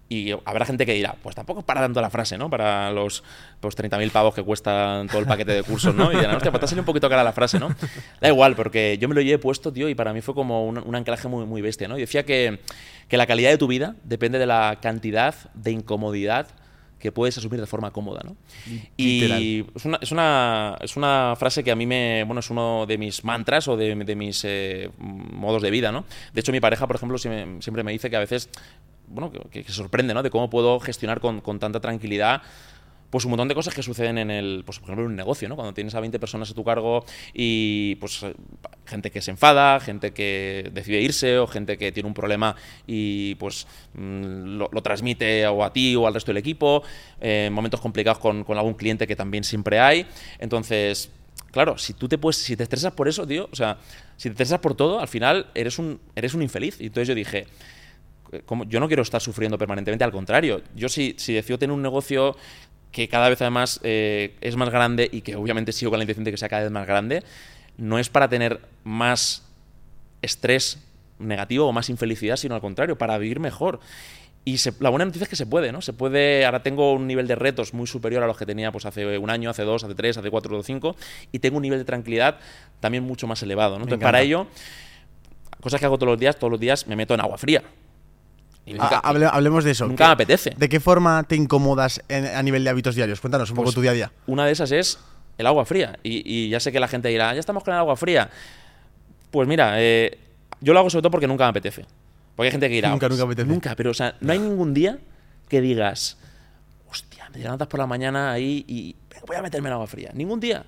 y habrá gente que dirá, pues tampoco para tanto la frase, ¿no? Para los, los 30.000 pavos que cuestan todo el paquete de cursos, ¿no? Y dirán, hostia, pues te ha salido un poquito cara la frase, ¿no? Da igual, porque yo me lo llevé puesto, tío, y para mí fue como un, un anclaje muy, muy bestia, ¿no? Y decía que, que la calidad de tu vida depende de la cantidad de incomodidad que puedes asumir de forma cómoda. ¿no? Y es una, es, una, es una frase que a mí me, bueno, es uno de mis mantras o de, de mis eh, modos de vida. ¿no? De hecho, mi pareja, por ejemplo, siempre me dice que a veces bueno, que, que, se sorprende, ¿no? De cómo puedo gestionar con, con, tanta tranquilidad pues un montón de cosas que suceden en el, pues por ejemplo en un negocio, ¿no? Cuando tienes a 20 personas a tu cargo y pues eh, gente que se enfada, gente que decide irse o gente que tiene un problema y pues mm, lo, transmite o a ti o al resto del equipo, eh, momentos complicados con, algún cliente que también siempre hay. Entonces, claro, si tú te puedes, si te estresas por eso, tío, o sea, si te estresas por todo, al final eres un, eres un infeliz. Y entonces yo dije, como, yo no quiero estar sufriendo permanentemente, al contrario, yo si, si decido tener un negocio que cada vez además eh, es más grande y que obviamente sigo con la intención de que sea cada vez más grande, no es para tener más estrés negativo o más infelicidad, sino al contrario, para vivir mejor. Y se, la buena noticia es que se puede, ¿no? Se puede, ahora tengo un nivel de retos muy superior a los que tenía pues, hace un año, hace dos, hace tres, hace cuatro o cinco, y tengo un nivel de tranquilidad también mucho más elevado, ¿no? Entonces, para ello, cosas que hago todos los días, todos los días me meto en agua fría. Nunca, Hable, hablemos de eso. Nunca me apetece. ¿De qué forma te incomodas en, a nivel de hábitos diarios? Cuéntanos un pues poco tu día a día. Una de esas es el agua fría. Y, y, ya sé que la gente dirá, ya estamos con el agua fría. Pues mira, eh, yo lo hago sobre todo porque nunca me apetece. Porque hay gente que dirá, nunca, nunca apetece. Nunca, pero o sea, no hay ningún día que digas, hostia, me levantas por la mañana ahí y voy a meterme en agua fría. Ningún día.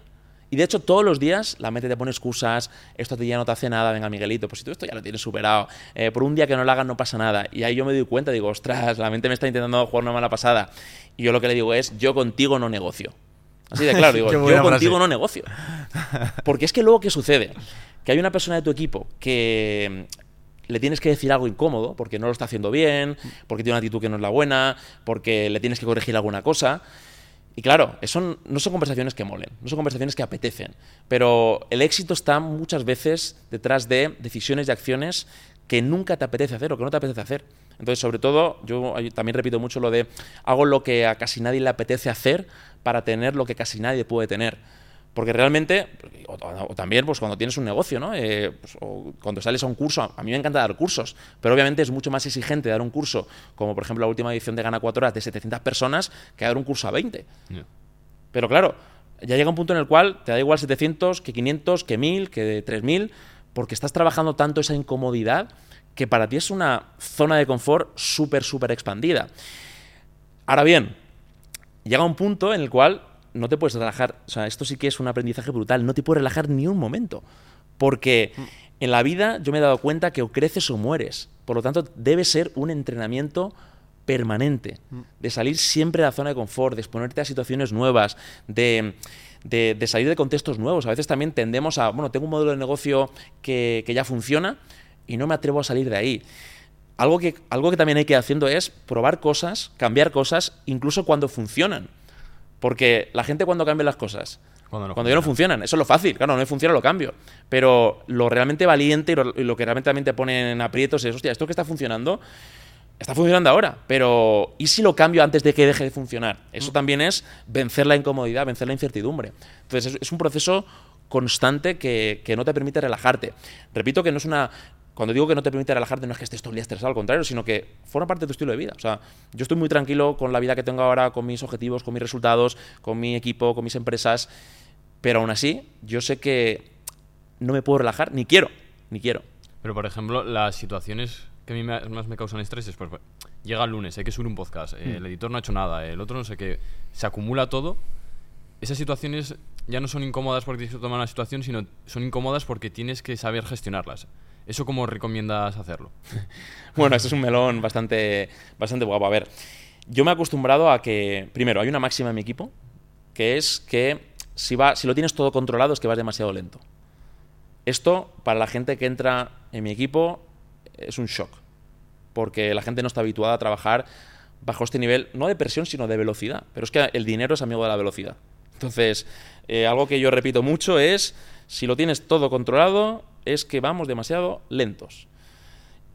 Y de hecho, todos los días la mente te pone excusas, esto ya no te hace nada, venga Miguelito, pues si tú esto ya lo tienes superado, eh, por un día que no lo hagas no pasa nada. Y ahí yo me doy cuenta, digo, ostras, la mente me está intentando jugar una mala pasada. Y yo lo que le digo es, yo contigo no negocio. Así de claro, digo, yo contigo frase. no negocio. Porque es que luego, ¿qué sucede? Que hay una persona de tu equipo que mm, le tienes que decir algo incómodo porque no lo está haciendo bien, porque tiene una actitud que no es la buena, porque le tienes que corregir alguna cosa. Y claro, eso no son conversaciones que molen, no son conversaciones que apetecen, pero el éxito está muchas veces detrás de decisiones y acciones que nunca te apetece hacer o que no te apetece hacer. Entonces, sobre todo, yo también repito mucho lo de hago lo que a casi nadie le apetece hacer para tener lo que casi nadie puede tener. Porque realmente, o, o, también pues cuando tienes un negocio, ¿no? Eh, pues, o cuando sales a un curso, a mí me encanta dar cursos, pero obviamente es mucho más exigente dar un curso, como por ejemplo la última edición de Gana 4 horas de 700 personas, que dar un curso a 20. Yeah. Pero claro, ya llega un punto en el cual te da igual 700, que 500, que 1000, que 3000, porque estás trabajando tanto esa incomodidad que para ti es una zona de confort súper, súper expandida. Ahora bien, llega un punto en el cual no te puedes relajar. O sea, esto sí que es un aprendizaje brutal. No te puedes relajar ni un momento. Porque en la vida yo me he dado cuenta que o creces o mueres. Por lo tanto, debe ser un entrenamiento permanente. De salir siempre de la zona de confort, de exponerte a situaciones nuevas, de, de, de, salir de contextos nuevos. A veces también tendemos a, bueno, tengo un modelo de negocio que, que ya funciona y no me atrevo a salir de ahí. Algo que, algo que también hay que ir haciendo es probar cosas, cambiar cosas, incluso cuando funcionan. Porque la gente cuando cambia las cosas, cuando, no cuando ya no funcionan, eso es lo fácil, claro, no me funciona, lo cambio. Pero lo realmente valiente y lo, y lo, que realmente también te pone en aprietos es, hostia, esto que está funcionando, está funcionando ahora, pero ¿y si lo cambio antes de que deje de funcionar? Eso también es vencer la incomodidad, vencer la incertidumbre. Entonces es, es un proceso constante que, que, no te permite relajarte. Repito que no es una, cuando digo que no te permite relajarte, no es que estés todo el día estresado, al contrario, sino que forma parte de tu estilo de vida. O sea, yo estoy muy tranquilo con la vida que tengo ahora, con mis objetivos, con mis resultados, con mi equipo, con mis empresas, pero aún así, yo sé que no me puedo relajar, ni quiero, ni quiero. Pero, por ejemplo, las situaciones que a mí más me causan estrés es, pues, llega el lunes, hay que subir un podcast, mm. el editor no ha hecho nada, el otro no sé qué, se acumula todo. Esas situaciones ya no son incómodas porque tienes que tomar una situación, sino son incómodas porque tienes que saber gestionarlas. ¿Eso cómo recomiendas hacerlo? bueno, eso es un melón bastante, bastante guapo. A ver, yo me he acostumbrado a que, primero, hay una máxima en mi equipo, que es que si, va, si lo tienes todo controlado es que vas demasiado lento. Esto, para la gente que entra en mi equipo, es un shock, porque la gente no está habituada a trabajar bajo este nivel, no de presión, sino de velocidad. Pero es que el dinero es amigo de la velocidad. Entonces, eh, algo que yo repito mucho es, si lo tienes todo controlado, es que vamos demasiado lentos.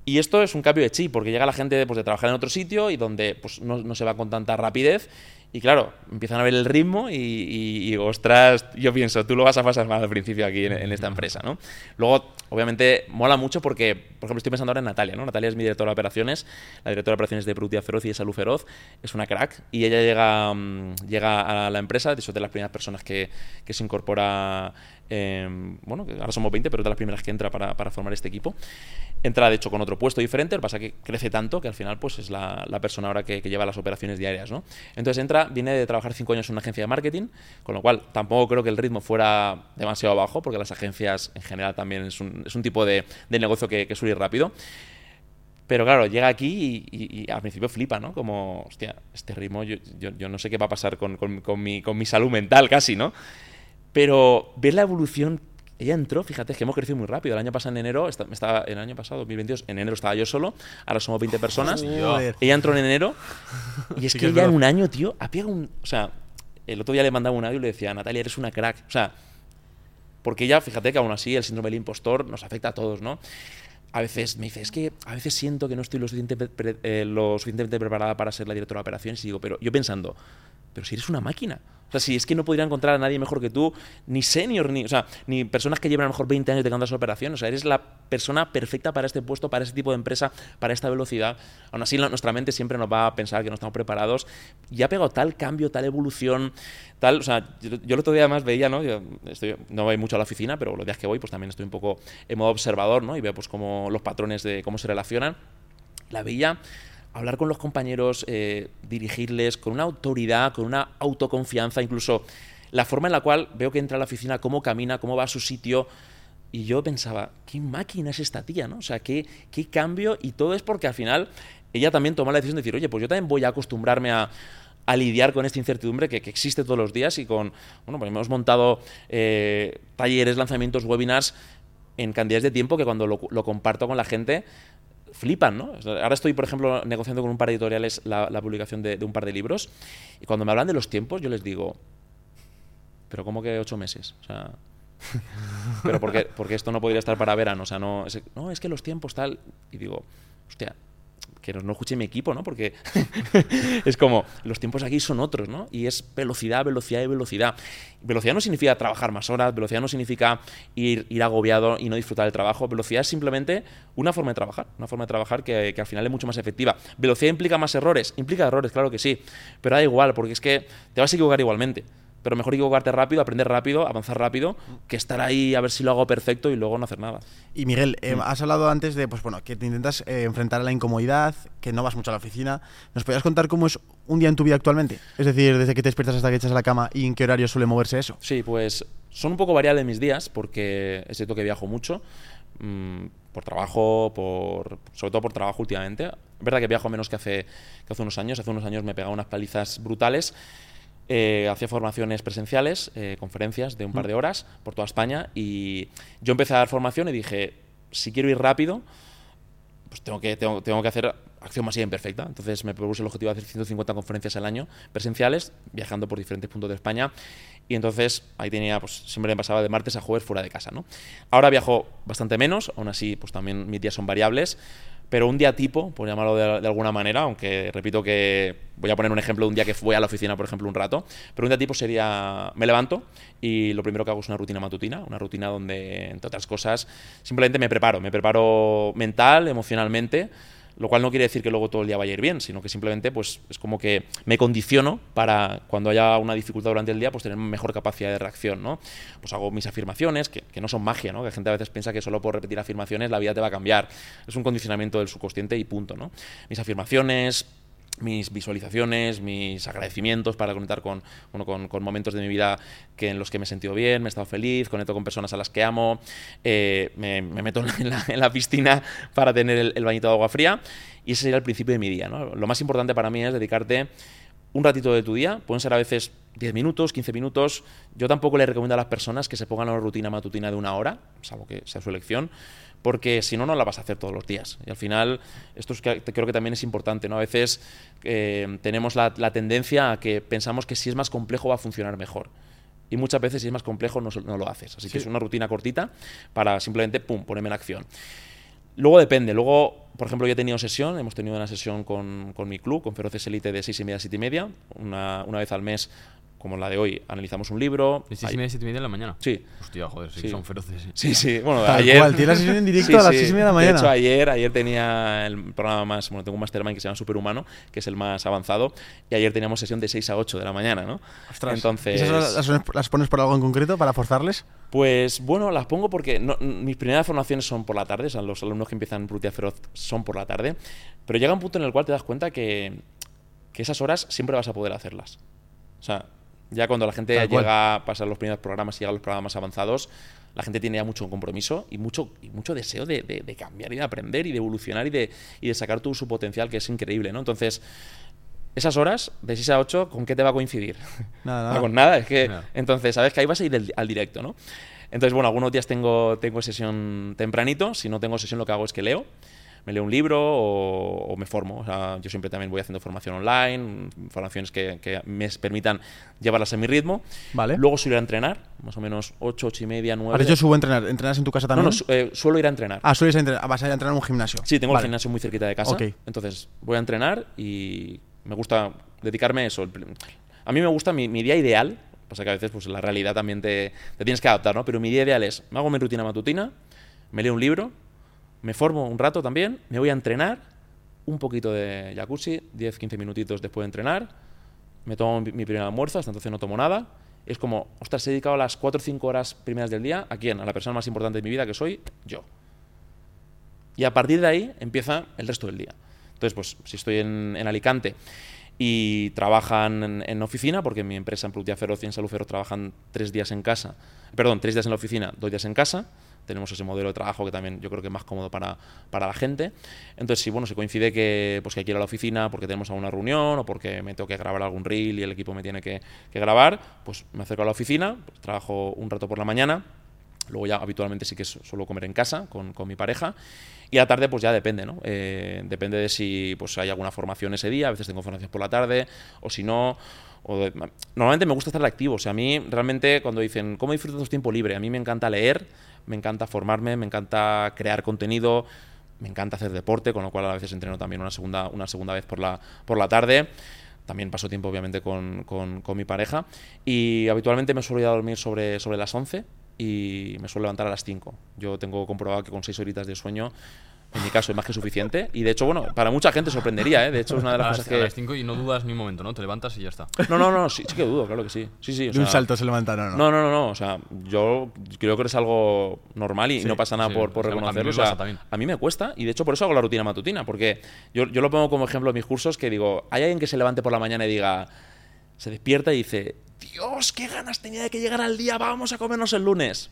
Y esto es un cambio de chip, porque llega la gente pues, de trabajar en otro sitio y donde pues, no, no, se va con tanta rapidez Y claro, empiezan a ver el ritmo y, y, ostras, yo pienso, tú lo vas a pasar mal al principio aquí en, esta empresa, ¿no? Luego, obviamente, mola mucho porque, por ejemplo, estoy pensando ahora en Natalia, ¿no? Natalia es mi directora de operaciones, la directora de operaciones de Productividad Feroz y de Salud Feroz, es una crack y ella llega, mm, llega a la empresa, de hecho, de las primeras personas que, que se incorpora Em, bueno, ahora somos 20, pero es de las primeras que entra para, para, formar este equipo. Entra, de hecho, con otro puesto diferente, lo que pasa que crece tanto que al final pues es la, la persona ahora que, lleva las operaciones diarias, ¿no? Entonces entra, viene de trabajar cinco años en una agencia de marketing, con lo cual tampoco creo que el ritmo fuera demasiado bajo, porque las agencias en general también es un, es un tipo de, de negocio que, que suele ir rápido. Pero claro, llega aquí y, al principio flipa, ¿no? Como, hostia, este ritmo, yo, yo, yo no sé qué va a pasar con, con, con, mi, con mi salud mental casi, ¿no? Pero ver la evolución ella entró, fíjate, es que hemos crecido muy rápido. El año pasado, en enero, estaba, el año pasado, 2022, en enero estaba yo solo, ahora somos 20 personas. ella entró en enero y es que ella en un año, tío, ha pegado un. O sea, el otro día le mandaba un audio y le decía, Natalia, eres una crack. O sea, porque ella, fíjate que aún así el síndrome del impostor nos afecta a todos, ¿no? A veces me dice, es que a veces siento que no estoy lo, eh, lo suficientemente preparada para ser la directora de operaciones y digo, pero yo pensando, pero si eres una máquina. O sea, si es que no podría encontrar a nadie mejor que tú, ni senior, ni, o sea, ni personas que lleven a lo mejor 20 años de tantas operaciones. O sea, eres la persona perfecta para este puesto, para este tipo de empresa, para esta velocidad. Aún así, nuestra mente siempre nos va a pensar que no estamos preparados. Y ha pegado tal cambio, tal evolución, tal. O sea, yo, el otro día además veía, ¿no? Yo estoy, no voy mucho a la oficina, pero los días que voy, pues también estoy un poco en modo observador, ¿no? Y veo, pues, cómo los patrones de cómo se relacionan. La veía hablar con los compañeros, eh, dirigirles con una autoridad, con una autoconfianza, incluso la forma en la cual veo que entra a la oficina, cómo camina, cómo va a su sitio. Y yo pensaba, ¿qué máquina es esta tía? ¿no? O sea, ¿qué, qué cambio? Y todo es porque al final ella también toma la decisión de decir, oye, pues yo también voy a acostumbrarme a, lidiar con esta incertidumbre que, existe todos los días y con, bueno, pues hemos montado eh, talleres, lanzamientos, webinars en cantidades de tiempo que cuando lo, lo comparto con la gente flipan, ¿no? Ahora estoy, por ejemplo, negociando con un par de editoriales la, publicación de, un par de libros y cuando me hablan de los tiempos yo les digo, pero ¿cómo que ocho meses? O sea, pero porque, porque esto no podría estar para verano, o sea, no no, es que los tiempos tal, y digo, hostia, que no escuche mi equipo, ¿no? Porque es como, los tiempos aquí son otros, ¿no? Y es velocidad, velocidad y velocidad. Velocidad no significa trabajar más horas, velocidad no significa ir, agobiado y no disfrutar del trabajo. Velocidad es simplemente una forma de trabajar, una forma de trabajar que, que al final es mucho más efectiva. ¿Velocidad implica más errores? Implica errores, claro que sí, pero da igual, porque es que te vas a equivocar igualmente pero mejor equivocarte rápido, aprender rápido, avanzar rápido, que estar ahí a ver si lo hago perfecto y luego no hacer nada. Y Miguel, eh, mm. has hablado antes de pues bueno, que te intentas eh, enfrentar a la incomodidad, que no vas mucho a la oficina. ¿Nos podrías contar cómo es un día en tu vida actualmente? Es decir, desde que te despiertas hasta que echas a la cama y en qué horario suele moverse eso. Sí, pues son un poco variables mis días, porque es cierto que viajo mucho. Mm, por trabajo, por, sobre todo por trabajo últimamente. Es verdad que viajo menos que hace, que hace unos años. Hace unos años me pegaba unas palizas brutales eh, hacía formaciones presenciales, eh, conferencias de un par de horas por toda España y yo empecé a dar formación y dije, si quiero ir rápido, pues tengo que, tengo, tengo que hacer acción masiva imperfecta. Entonces me propuse el objetivo de hacer 150 conferencias al año presenciales, viajando por diferentes puntos de España. Y entonces ahí tenía, pues siempre me pasaba de martes a jueves fuera de casa. ¿no? Ahora viajo bastante menos, aún así, pues también mis días son variables pero un día tipo, por llamarlo de, alguna manera, aunque repito que voy a poner un ejemplo de un día que fui a la oficina, por ejemplo, un rato, pero un día tipo sería, me levanto y lo primero que hago es una rutina matutina, una rutina donde, entre otras cosas, simplemente me preparo, me preparo mental, emocionalmente, lo cual no quiere decir que luego todo el día vaya a ir bien, sino que simplemente pues, es como que me condiciono para cuando haya una dificultad durante el día, pues tener mejor capacidad de reacción, ¿no? Pues hago mis afirmaciones, que, que no son magia, ¿no? Que la gente a veces piensa que solo por repetir afirmaciones la vida te va a cambiar. Es un condicionamiento del subconsciente y punto, ¿no? Mis afirmaciones, mis visualizaciones, mis agradecimientos para conectar con, con, momentos de mi vida que, en los que me he sentido bien, me he estado feliz, conecto con personas a las que amo, eh, me, meto en la, piscina para tener el, bañito de agua fría y ese sería el principio de mi día. Lo más importante para mí es dedicarte un ratito de tu día, pueden ser a veces 10 minutos, 15 minutos. Yo tampoco le recomiendo a las personas que se pongan a una rutina matutina de una hora, salvo que sea su elección, porque si no, no la vas a hacer todos los días. Y al final, esto es que, creo que también es importante, ¿no? A veces eh, tenemos la, tendencia a que pensamos que si es más complejo va a funcionar mejor. Y muchas veces si es más complejo no, no lo haces. Así que es una rutina cortita para simplemente, pum, ponerme en acción. Luego depende, luego, por ejemplo, yo he tenido sesión, hemos tenido una sesión con, con mi club, con Feroces Elite de 6 y media a 7 y media, una, una vez al mes como la de hoy, analizamos un libro. ¿De 6 y media, 7 y media de la mañana? Sí. Hostia, joder, sí, Sí. son feroces. Sí, sí. Bueno, Tal ayer. cual, tiene la sesión en directo Sí, a las sí. 6 y media de la mañana. De hecho, ayer, ayer tenía el programa más. Bueno, tengo un mastermind que se llama Superhumano, que es el más avanzado. Y ayer teníamos sesión de 6 a 8 de la mañana, ¿no? Ostras. Entonces. ¿Esas las, las- las pones por algo en concreto para forzarles? Pues bueno, las pongo porque no- mis primeras formaciones son por la tarde, o sea, los alumnos que empiezan Brutia Feroz son por la tarde, pero llega un punto en el cual te das cuenta que, que esas horas siempre vas a poder hacerlas. O sea, ya cuando la gente Tal cual. llega a pasar los primeros programas y llega a los programas avanzados, la gente tiene ya mucho compromiso y mucho, y mucho deseo de, de- de cambiar y de aprender y de evolucionar y de, y de sacar todo su potencial, que es increíble, ¿no? Entonces, esas horas, de 6 a 8, ¿con qué te va a coincidir? Nada, No, con nada, es que Nada. entonces sabes que ahí vas a ir del- al directo, ¿no? Entonces, bueno, algunos días tengo, tengo sesión tempranito, si no tengo sesión lo que hago es que leo, me leo un libro o, o me formo. O sea, yo siempre también voy haciendo formación online, formaciones que, que me permitan llevarlas a mi ritmo. Vale. Luego suelo ir a entrenar, más o menos 8, 8 y media, 9. Has dicho subo a entrenar. ¿Entrenas en tu casa no, también? no, su- eh, suelo ir a entrenar. Ah, sueles a entrenar. ah, Vas a ir a entrenar en un gimnasio. Sí, tengo Vale. el gimnasio muy cerquita de casa. Ok. Entonces voy a entrenar y me gusta dedicarme a eso. A mí me gusta mi, mi día ideal. Pasa que a veces pues, la realidad también te, te tienes que adaptar, ¿no? Pero mi día ideal es, me hago mi rutina matutina, me leo un libro, me formo un rato también, me voy a entrenar, un poquito de jacuzzi, 10-15 minutitos después de entrenar, me tomo mi, primer almuerzo, hasta entonces no tomo nada. Es como, ostras, he dedicado las 4 o 5 horas primeras del día, ¿a quién? A la persona más importante de mi vida que soy yo. Y a partir de ahí empieza el resto del día. Entonces, pues si estoy en, en Alicante y trabajan en, en oficina, porque mi empresa en Productividad Feroz y en Salud Feroz trabajan tres días en casa, perdón, tres días en la oficina, dos días en casa. Tenemos ese modelo de trabajo que también yo creo que es más cómodo para, para la gente. Entonces, si bueno, se coincide que, pues, que hay ir a la oficina porque tenemos alguna reunión o porque me tengo que grabar algún reel y el equipo me tiene que, grabar, pues me acerco a la oficina, pues, trabajo un rato por la mañana, Luego ya habitualmente sí que su- suelo comer en casa con, con mi pareja. Y a la tarde pues ya depende, ¿no? Eh, depende de si pues hay alguna formación ese día, a veces tengo formaciones por la tarde, o si no... o de- normalmente me gusta estar activo, o sea, a mí realmente cuando dicen, ¿cómo disfrutas tu tiempo libre? A mí me encanta leer, me encanta formarme, me encanta crear contenido, me encanta hacer deporte, con lo cual a veces entreno también una segunda, una segunda vez por la, por la tarde. También paso tiempo, obviamente, con, con- con mi pareja. Y habitualmente me suelo ir a dormir sobre, sobre las 11 y me suelo levantar a las 5. Yo tengo comprobado que con 6 horitas de sueño, en mi caso, es más que suficiente. Y de hecho, bueno, para mucha gente sorprendería, ¿eh? De hecho, es una de A las cosas a las que... 5 y no dudas ni un momento, ¿no? Te levantas y ya está. No, no, no, sí, sí que dudo, claro que sí. Sí, sí, o De un salto se levantaron. No, no, no, no. O sea, yo creo que es algo normal y Sí, no pasa nada sí, por, por o sea, a mí me reconocerlo. O sea, a mí me cuesta y de hecho por eso hago la rutina matutina. Porque yo, yo lo pongo como ejemplo en mis cursos que digo, hay alguien que se levante por la mañana y diga, se despierta y dice, Dios, qué ganas tenía de que llegara el día, vamos a comernos el lunes.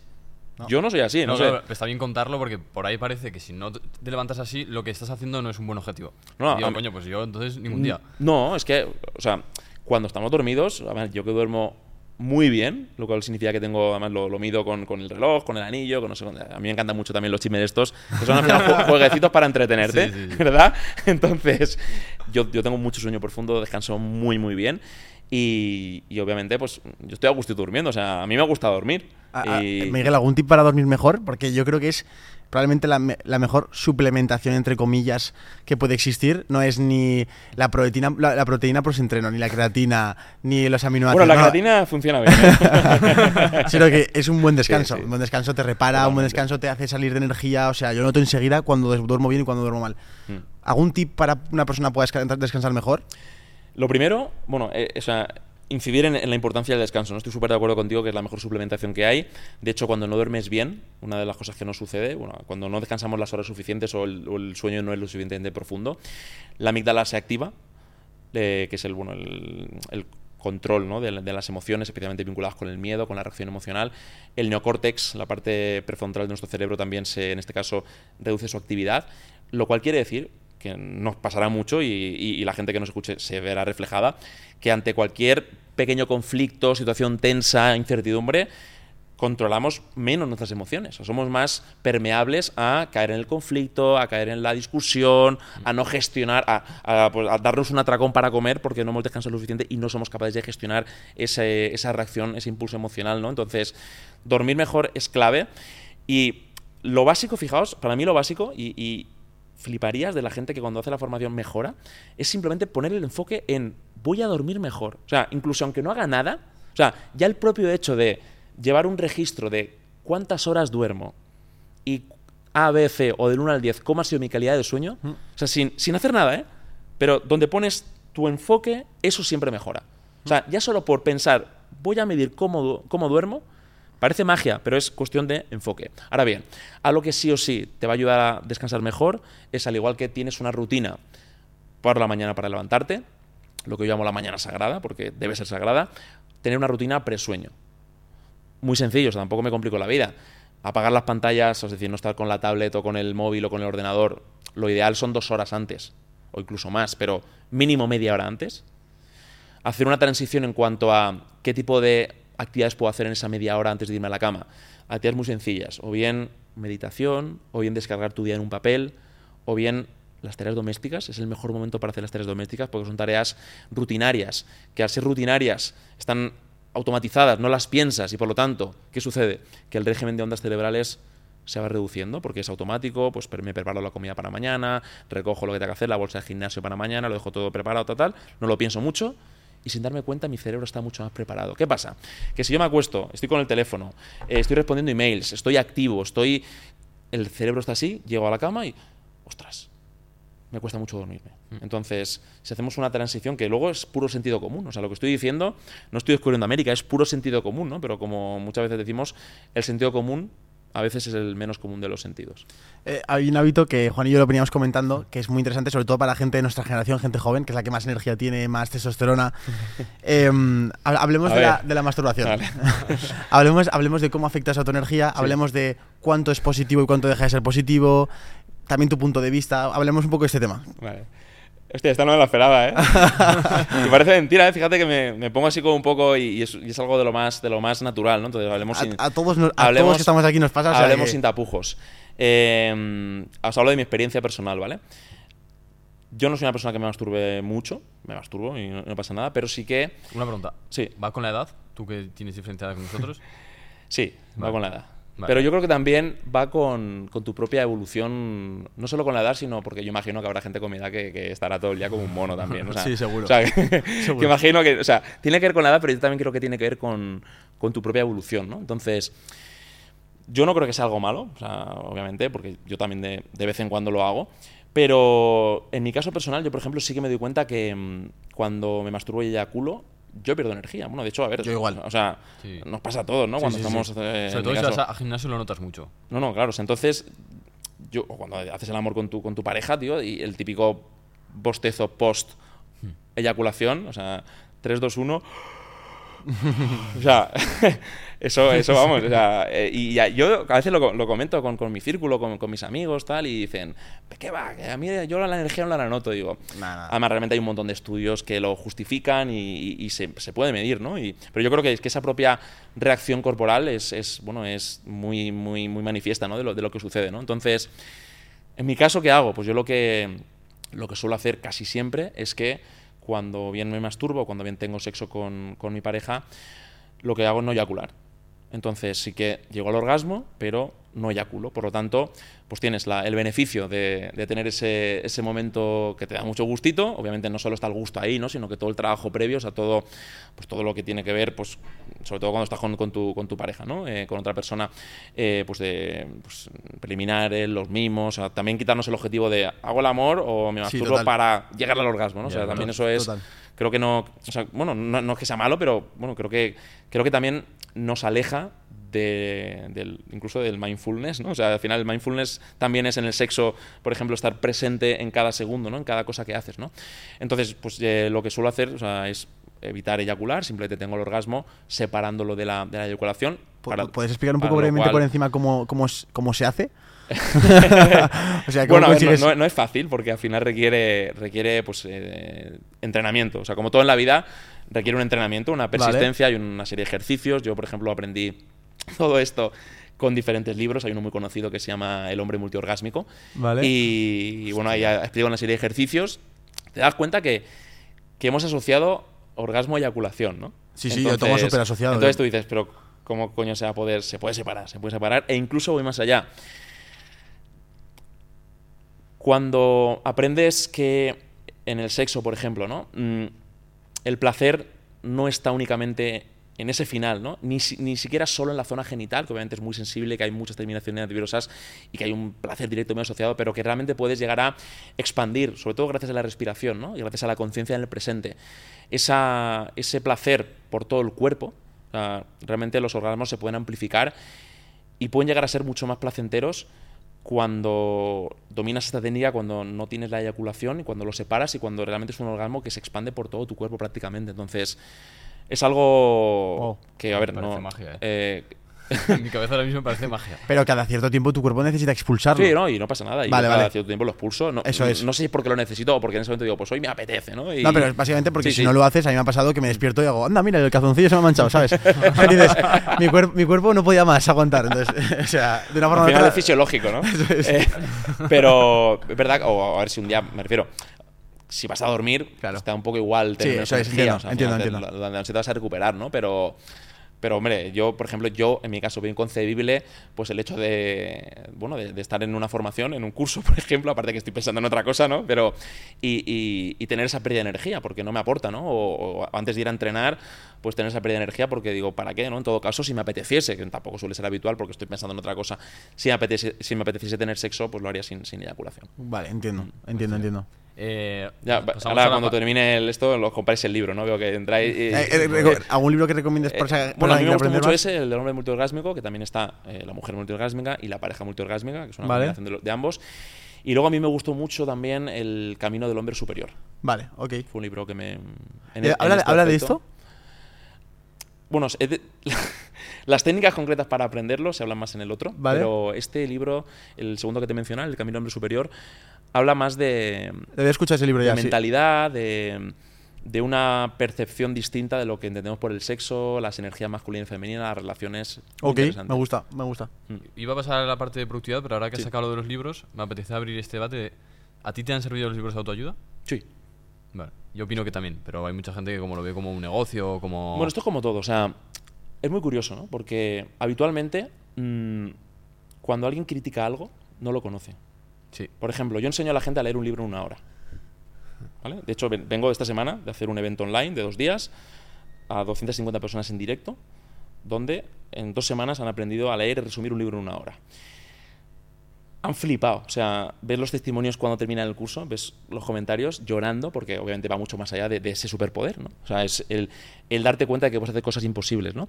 Yo no soy así, no, No, sé. claro, está bien contarlo porque por ahí parece que si no te levantas así, lo que estás haciendo no es un buen objetivo. No, digo, coño, pues yo entonces ningún día. No, es que, o sea, cuando estamos dormidos, a ver, yo que duermo muy bien, lo cual significa que tengo, además lo, lo mido con, con el reloj, con el anillo, con no sé, con- a mí me encantan mucho también los chismes estos, que son al final jue- jueguecitos para entretenerte, Sí, sí, sí. ¿verdad? Entonces, yo, yo tengo mucho sueño profundo, descanso muy, muy bien. Y, y obviamente, pues yo estoy a gusto durmiendo, o sea, a mí me gusta dormir. Ah, y- Miguel, ¿algún tip para dormir mejor? Porque yo creo que es probablemente la, me- la mejor suplementación, entre comillas, que puede existir. No es ni la proteína, la, la proteína post-entreno, ni la creatina, ni los aminoácidos. bueno, la no, creatina funciona bien. ¿eh? Sino que es un buen descanso. Sí, sí. Un buen descanso te repara, un buen descanso te hace salir de energía. O sea, yo noto enseguida cuando duermo bien y cuando duermo mal. Mm. ¿Algún tip para una persona pueda desca- descansar mejor? Lo primero, bueno, eh, o sea, incidir en, la importancia del descanso. No estoy súper de acuerdo contigo que es la mejor suplementación que hay. De hecho, cuando no duermes bien, una de las cosas que nos sucede, bueno, cuando no descansamos las horas suficientes o el, sueño no es lo suficientemente profundo, la amígdala se activa, eh, que es el, bueno, el, el control ¿no? de, de las emociones, especialmente vinculadas con el miedo, con la reacción emocional. El neocórtex, la parte prefrontal de nuestro cerebro, también se, en este caso, reduce su actividad, lo cual quiere decir que nos pasará mucho y, la gente que nos escuche se verá reflejada, que ante cualquier pequeño conflicto, situación tensa, incertidumbre, controlamos menos nuestras emociones. O somos más permeables a caer en el conflicto, a caer en la discusión, a no gestionar, a, pues, darnos un atracón para comer porque no hemos descansado lo suficiente y no somos capaces de gestionar esa reacción, ese impulso emocional. ¿no? Entonces, dormir mejor es clave y lo básico, fijaos, para mí lo básico, y fliparías de la gente que cuando hace la formación mejora, es simplemente poner el enfoque en voy a dormir mejor. O sea, incluso aunque no haga nada, o sea, ya el propio hecho de llevar un registro de cuántas horas duermo y A, B, C o del 1 al 10, cómo ha sido mi calidad de sueño, o sea, sin, sin hacer nada, ¿eh? Pero donde pones tu enfoque, eso siempre mejora. O sea, ya solo por pensar, voy a medir cómo, cómo duermo, parece magia, pero es cuestión de enfoque. Ahora bien, a lo que sí o sí te va a ayudar a descansar mejor es al igual que tienes una rutina por la mañana para levantarte, lo que yo llamo la mañana sagrada, porque debe ser sagrada, tener una rutina presueño. Muy sencillo, o sea, tampoco me complico la vida. Apagar las pantallas, es decir, no estar con la tablet o con el móvil o con el ordenador. Lo ideal son dos horas antes, o incluso más, pero mínimo media hora antes. Hacer una transición en cuanto a qué tipo de actividades puedo hacer en esa media hora antes de irme a la cama. Actividades muy sencillas, o bien meditación, o bien descargar tu día en un papel, o bien las tareas domésticas. Es el mejor momento para hacer las tareas domésticas porque son tareas rutinarias, que al ser rutinarias están automatizadas, no las piensas y por lo tanto, ¿qué sucede? Que el régimen de ondas cerebrales se va reduciendo porque es automático, pues me preparo la comida para mañana, recojo lo que tengo que hacer, la bolsa de gimnasio para mañana, lo dejo todo preparado, tal, tal, no lo pienso mucho y sin darme cuenta mi cerebro está mucho más preparado. ¿Qué pasa? Que si yo me acuesto, estoy con el teléfono, eh, estoy respondiendo emails, estoy activo, estoy... El cerebro está así, llego a la cama y... ¡Ostras! me cuesta mucho dormirme. Entonces, si hacemos una transición que luego es puro sentido común, o sea, lo que estoy diciendo, no estoy descubriendo América, es puro sentido común, ¿no? Pero como muchas veces decimos, el sentido común a veces es el menos común de los sentidos. Eh, hay un hábito que Juan y yo lo veníamos comentando, que es muy interesante, sobre todo para la gente de nuestra generación, gente joven, que es la que más energía tiene, más testosterona. Eh, hab- hablemos de la, de la masturbación. Vale. hablemos, hablemos de cómo afecta esa tu energía, hablemos de cuánto es positivo y cuánto deja de ser positivo, también tu punto de vista. Hablemos un poco de este tema. Vale. Hostia, esta no me la esperaba, ¿eh? me parece mentira, ¿eh? Fíjate que me, me pongo así como un poco y, y es, y es algo de lo más, de lo más natural, ¿no? Entonces hablemos A, sin, a todos, nos- a hablemos- todos que estamos aquí nos pasa. o sea hablemos que- sin tapujos. Eh, os hablo de mi experiencia personal, ¿vale? Yo no soy una persona que me masturbe mucho, me masturbo y no, no pasa nada, pero sí que, Una pregunta. Sí. ¿Va con la edad? ¿Tú que tienes diferente edad que nosotros? sí, va Vale. con la edad. Vale. Pero yo creo que también va con, con tu propia evolución, no solo con la edad, sino porque yo imagino que habrá gente con mi edad que, que estará todo el día como un mono también. o sea, Sí, seguro. O sea, que, que imagino que, o sea, tiene que ver con la edad, pero yo también creo que tiene que ver con, con tu propia evolución, ¿no? Entonces, yo no creo que sea algo malo, o sea, obviamente, porque yo también de, de vez en cuando lo hago. Pero en mi caso personal, yo por ejemplo sí que me doy cuenta que mm, cuando me masturbo y eyaculo, yo pierdo energía. Bueno, de hecho, a ver, Yo igual. O sea, Sí. nos pasa a todos, ¿no? Sí, cuando sí, sí. estamos. eh, Sobre todo si vas a, a gimnasio lo notas mucho. no, no, claro. o sea, entonces, yo, o cuando haces el amor con tu, con tu pareja, tío, y el típico bostezo post eyaculación, o sea, 3, 2, 1. o sea, eso, eso vamos. O sea, eh, y ya- yo a veces lo, lo comento con, con mi círculo, con, con mis amigos, tal, y dicen, ¿qué va? Que a mí yo la energía no la noto. Digo, Nada. además, realmente hay un montón de estudios que lo justifican y, y- y se, se puede medir, ¿no? Y, pero yo creo que, es que esa propia reacción corporal es, es, bueno, es muy, muy, muy manifiesta, ¿no? De lo, de lo que sucede, ¿no? Entonces, en mi caso, ¿qué hago? Pues yo lo que, lo que suelo hacer casi siempre es que cuando bien me masturbo, cuando bien tengo sexo con, con mi pareja, lo que hago es no eyacular. Entonces sí que llego al orgasmo, pero no eyaculo. Por lo tanto, pues tienes la- el beneficio de, de tener ese, ese momento que te da mucho gustito. Obviamente no solo está el gusto ahí, ¿no? sino que todo el trabajo previo, o sea, todo, pues todo lo que tiene que ver, pues, sobre todo cuando estás con, con tu, con tu pareja, ¿no? Eh, con otra persona, eh, pues de pues, preliminares, los mimos, o sea, también quitarnos el objetivo de hago el amor o me masturbo para llegar al orgasmo, ¿no? o sea, también eso es total. creo que no, o sea, bueno, no, no es que sea malo, pero bueno, creo que creo que también nos aleja de, del, incluso del mindfulness, ¿no? O sea, al final el mindfulness también es en el sexo, por ejemplo, estar presente en cada segundo, ¿no? En cada cosa que haces, ¿no? Entonces, pues eh, lo que suelo hacer o sea, es evitar eyacular, simplemente tengo el orgasmo separándolo de la, de la eyaculación. ¿Pu- para- ¿Puedes explicar un poco brevemente cual- por encima cómo, cómo, es- cómo se hace? o sea, ¿cómo Bueno, no, consigues- no- no es fácil porque al final requiere, requiere pues, eh, entrenamiento. O sea, como todo en la vida, requiere un entrenamiento, una persistencia y una serie de ejercicios. Yo, por ejemplo, aprendí todo esto con diferentes libros. Hay uno muy conocido que se llama El hombre multiorgásmico. Vale. Y, y, bueno, ahí explico una serie de ejercicios. Te das cuenta que, que hemos asociado orgasmo y eyaculación, ¿no? Sí, sí, yo tengo súper asociado, Entonces ¿eh? tú dices, pero ¿cómo coño se va a poder? Se puede separar, se puede separar. E incluso voy más allá. Cuando aprendes que en el sexo, por ejemplo, ¿no? Mm, el placer no está únicamente en ese final, ¿no? Ni, ni, siquiera solo en la zona genital, que obviamente es muy sensible, que hay muchas terminaciones nerviosas y que hay un placer directo muy asociado, pero que realmente puedes llegar a expandir, sobre todo gracias a la respiración ¿no? y gracias a la conciencia en el presente. Esa, ese placer por todo el cuerpo, realmente los orgasmos se pueden amplificar y pueden llegar a ser mucho más placenteros cuando dominas esta técnica, cuando no tienes la eyaculación y cuando lo separas y cuando realmente es un orgasmo que se expande por todo tu cuerpo prácticamente. Entonces, es algo que, a ver, no. Magia, ¿eh? eh en mi cabeza ahora mismo me parece magia. Pero cada cierto tiempo tu cuerpo necesita expulsarlo. Sí, no, y no pasa nada. Y cada cierto tiempo lo expulso. No, Eso es. No sé si es porque lo necesito o porque en ese momento digo, pues hoy me apetece, ¿no? No, pero básicamente porque si no lo haces, a mí me ha pasado que me despierto y hago, anda, mira, el calzoncillo se me ha manchado, ¿sabes? mi, mi, cuerpo no podía más aguantar. Entonces, o sea, de una forma. Al final es fisiológico, ¿no? Eso es. Eh, pero, es verdad, o a ver si un día, me refiero, si vas a dormir, claro. está un poco igual tener sí, es, entiendo, entiendo, entiendo. La, la, vas a recuperar, ¿no? Pero pero hombre, yo, por ejemplo, yo en mi caso veo inconcebible pues el hecho de, bueno, de, estar en una formación, en un curso, por ejemplo, aparte que estoy pensando en otra cosa, ¿no? Pero, y, y, tener esa pérdida de energía, porque no me aporta, ¿no? O, antes de ir a entrenar, pues tener esa pérdida de energía, porque digo, ¿para qué, no? En todo caso, si me apeteciese, que tampoco suele ser habitual porque estoy pensando en otra cosa, si me apeteciese, si me apeteciese tener sexo, pues lo haría sin, sin eyaculación. Vale, entiendo, mm, entiendo, entiendo. Eh, ya, ahora cuando termine el, esto, lo compráis el libro, ¿no? Veo que entráis. Y, eh, eh, ¿Algún libro que recomiendes por eh, Bueno, a mí me gusta mucho ese, el del hombre multiorgásmico, que también está la mujer multiorgásmica y la pareja multiorgásmica, que es una combinación de, ambos. Y luego a mí me gustó mucho también El camino del hombre superior. Vale, ok. Fue un libro que me. ¿Habla, este ¿habla de esto? Bueno, las técnicas concretas para aprenderlo se hablan más en el otro, pero este libro, el segundo que te mencioné, El Camino del Hombre Superior, habla más de, escuchar ese libro de mentalidad, de, de, una percepción distinta de lo que entendemos por el sexo, las energías masculinas y femeninas, las relaciones. Ok, me gusta, me gusta. Mm. Iba a pasar a la parte de productividad, pero ahora que has sacado lo de los libros, me apetece abrir este debate. ¿A ti te han servido los libros de autoayuda? Sí. Vale. Yo opino que también, pero hay mucha gente que como lo ve como un negocio, como... Bueno, esto es como todo, o sea, es muy curioso, ¿no? Porque habitualmente mm, cuando alguien critica algo, no lo conoce. Por ejemplo, yo enseño a la gente a leer un libro en una hora. De hecho, vengo esta semana de hacer un evento online de dos días a 250 personas en directo, donde en dos semanas han aprendido a leer y resumir un libro en una hora. Han flipado, o sea, ves los testimonios cuando termina el curso, ves los comentarios llorando, porque obviamente va mucho más allá de, ese superpoder, ¿no? O sea, es el, el, darte cuenta de que puedes hacer cosas imposibles, ¿no?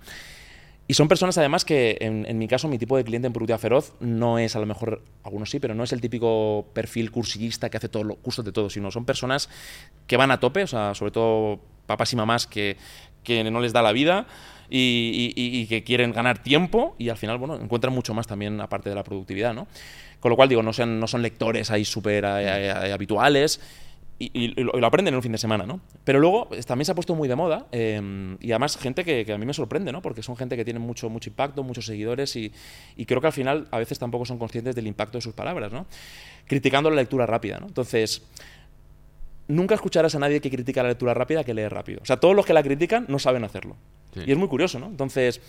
Y son personas además que, en, mi caso, mi tipo de cliente en Productividad Feroz no es, a lo mejor, algunos sí, pero no es el típico perfil cursillista que hace todos los cursos de todo, sino son personas que van a tope, o sea, sobre todo papás y mamás que, que no les da la vida y, que quieren ganar tiempo y al final, bueno, encuentran mucho más también aparte de la productividad, ¿no? Con lo cual, digo, no, sean, no son lectores ahí súper eh, eh, y, lo, aprenden en un fin de semana, ¿no? Pero luego también se ha puesto muy de moda em, y además gente que, a mí me sorprende, ¿no? Porque son gente que tiene mucho, mucho impacto, muchos seguidores y, creo que al final a veces tampoco son conscientes del impacto de sus palabras, ¿no? Criticando la lectura rápida, ¿no? Entonces, nunca escucharás a nadie que critica la lectura rápida que lee rápido. O sea, todos los que la critican no saben hacerlo. Y es muy curioso, ¿no? Entonces,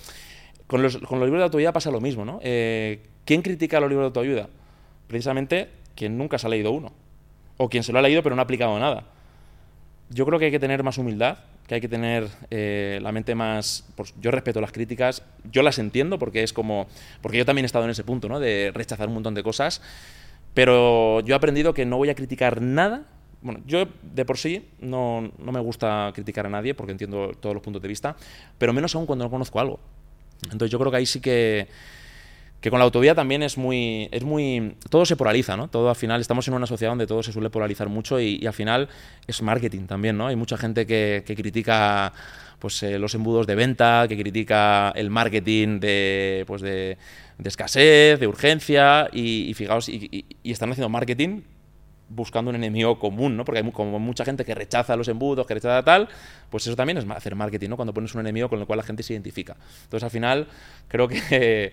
con los, con los libros de autoayuda pasa lo mismo, ¿no? Eh, ¿Quién critica los libros de autoayuda? Precisamente quien nunca se ha leído uno o quien se lo ha leído pero no ha aplicado nada. Yo creo que hay que tener más humildad, que hay que tener eh, la mente más... Pues, yo respeto las críticas, yo las entiendo porque es como... Porque yo también he estado en ese punto, ¿no? De rechazar un montón de cosas, pero yo he aprendido que no voy a criticar nada. Bueno, yo de por sí no, no me gusta criticar a nadie porque entiendo todos los puntos de vista, pero menos aún cuando no conozco algo. Entonces yo creo que ahí sí que que con la autovía también es muy, es muy, todo se polariza, ¿no? Todo al final, estamos en una sociedad donde todo se suele polarizar mucho y, al final es marketing también, ¿no? Hay mucha gente que, critica pues, eh, los embudos de venta, que critica el marketing de, pues, de, escasez, de urgencia y, fijaos, y, están haciendo marketing buscando un enemigo común, ¿no? Porque hay como mucha gente que rechaza los embudos, que rechaza tal, pues eso también es hacer marketing, ¿no? Cuando pones un enemigo con el cual la gente se identifica. Entonces, al final, creo que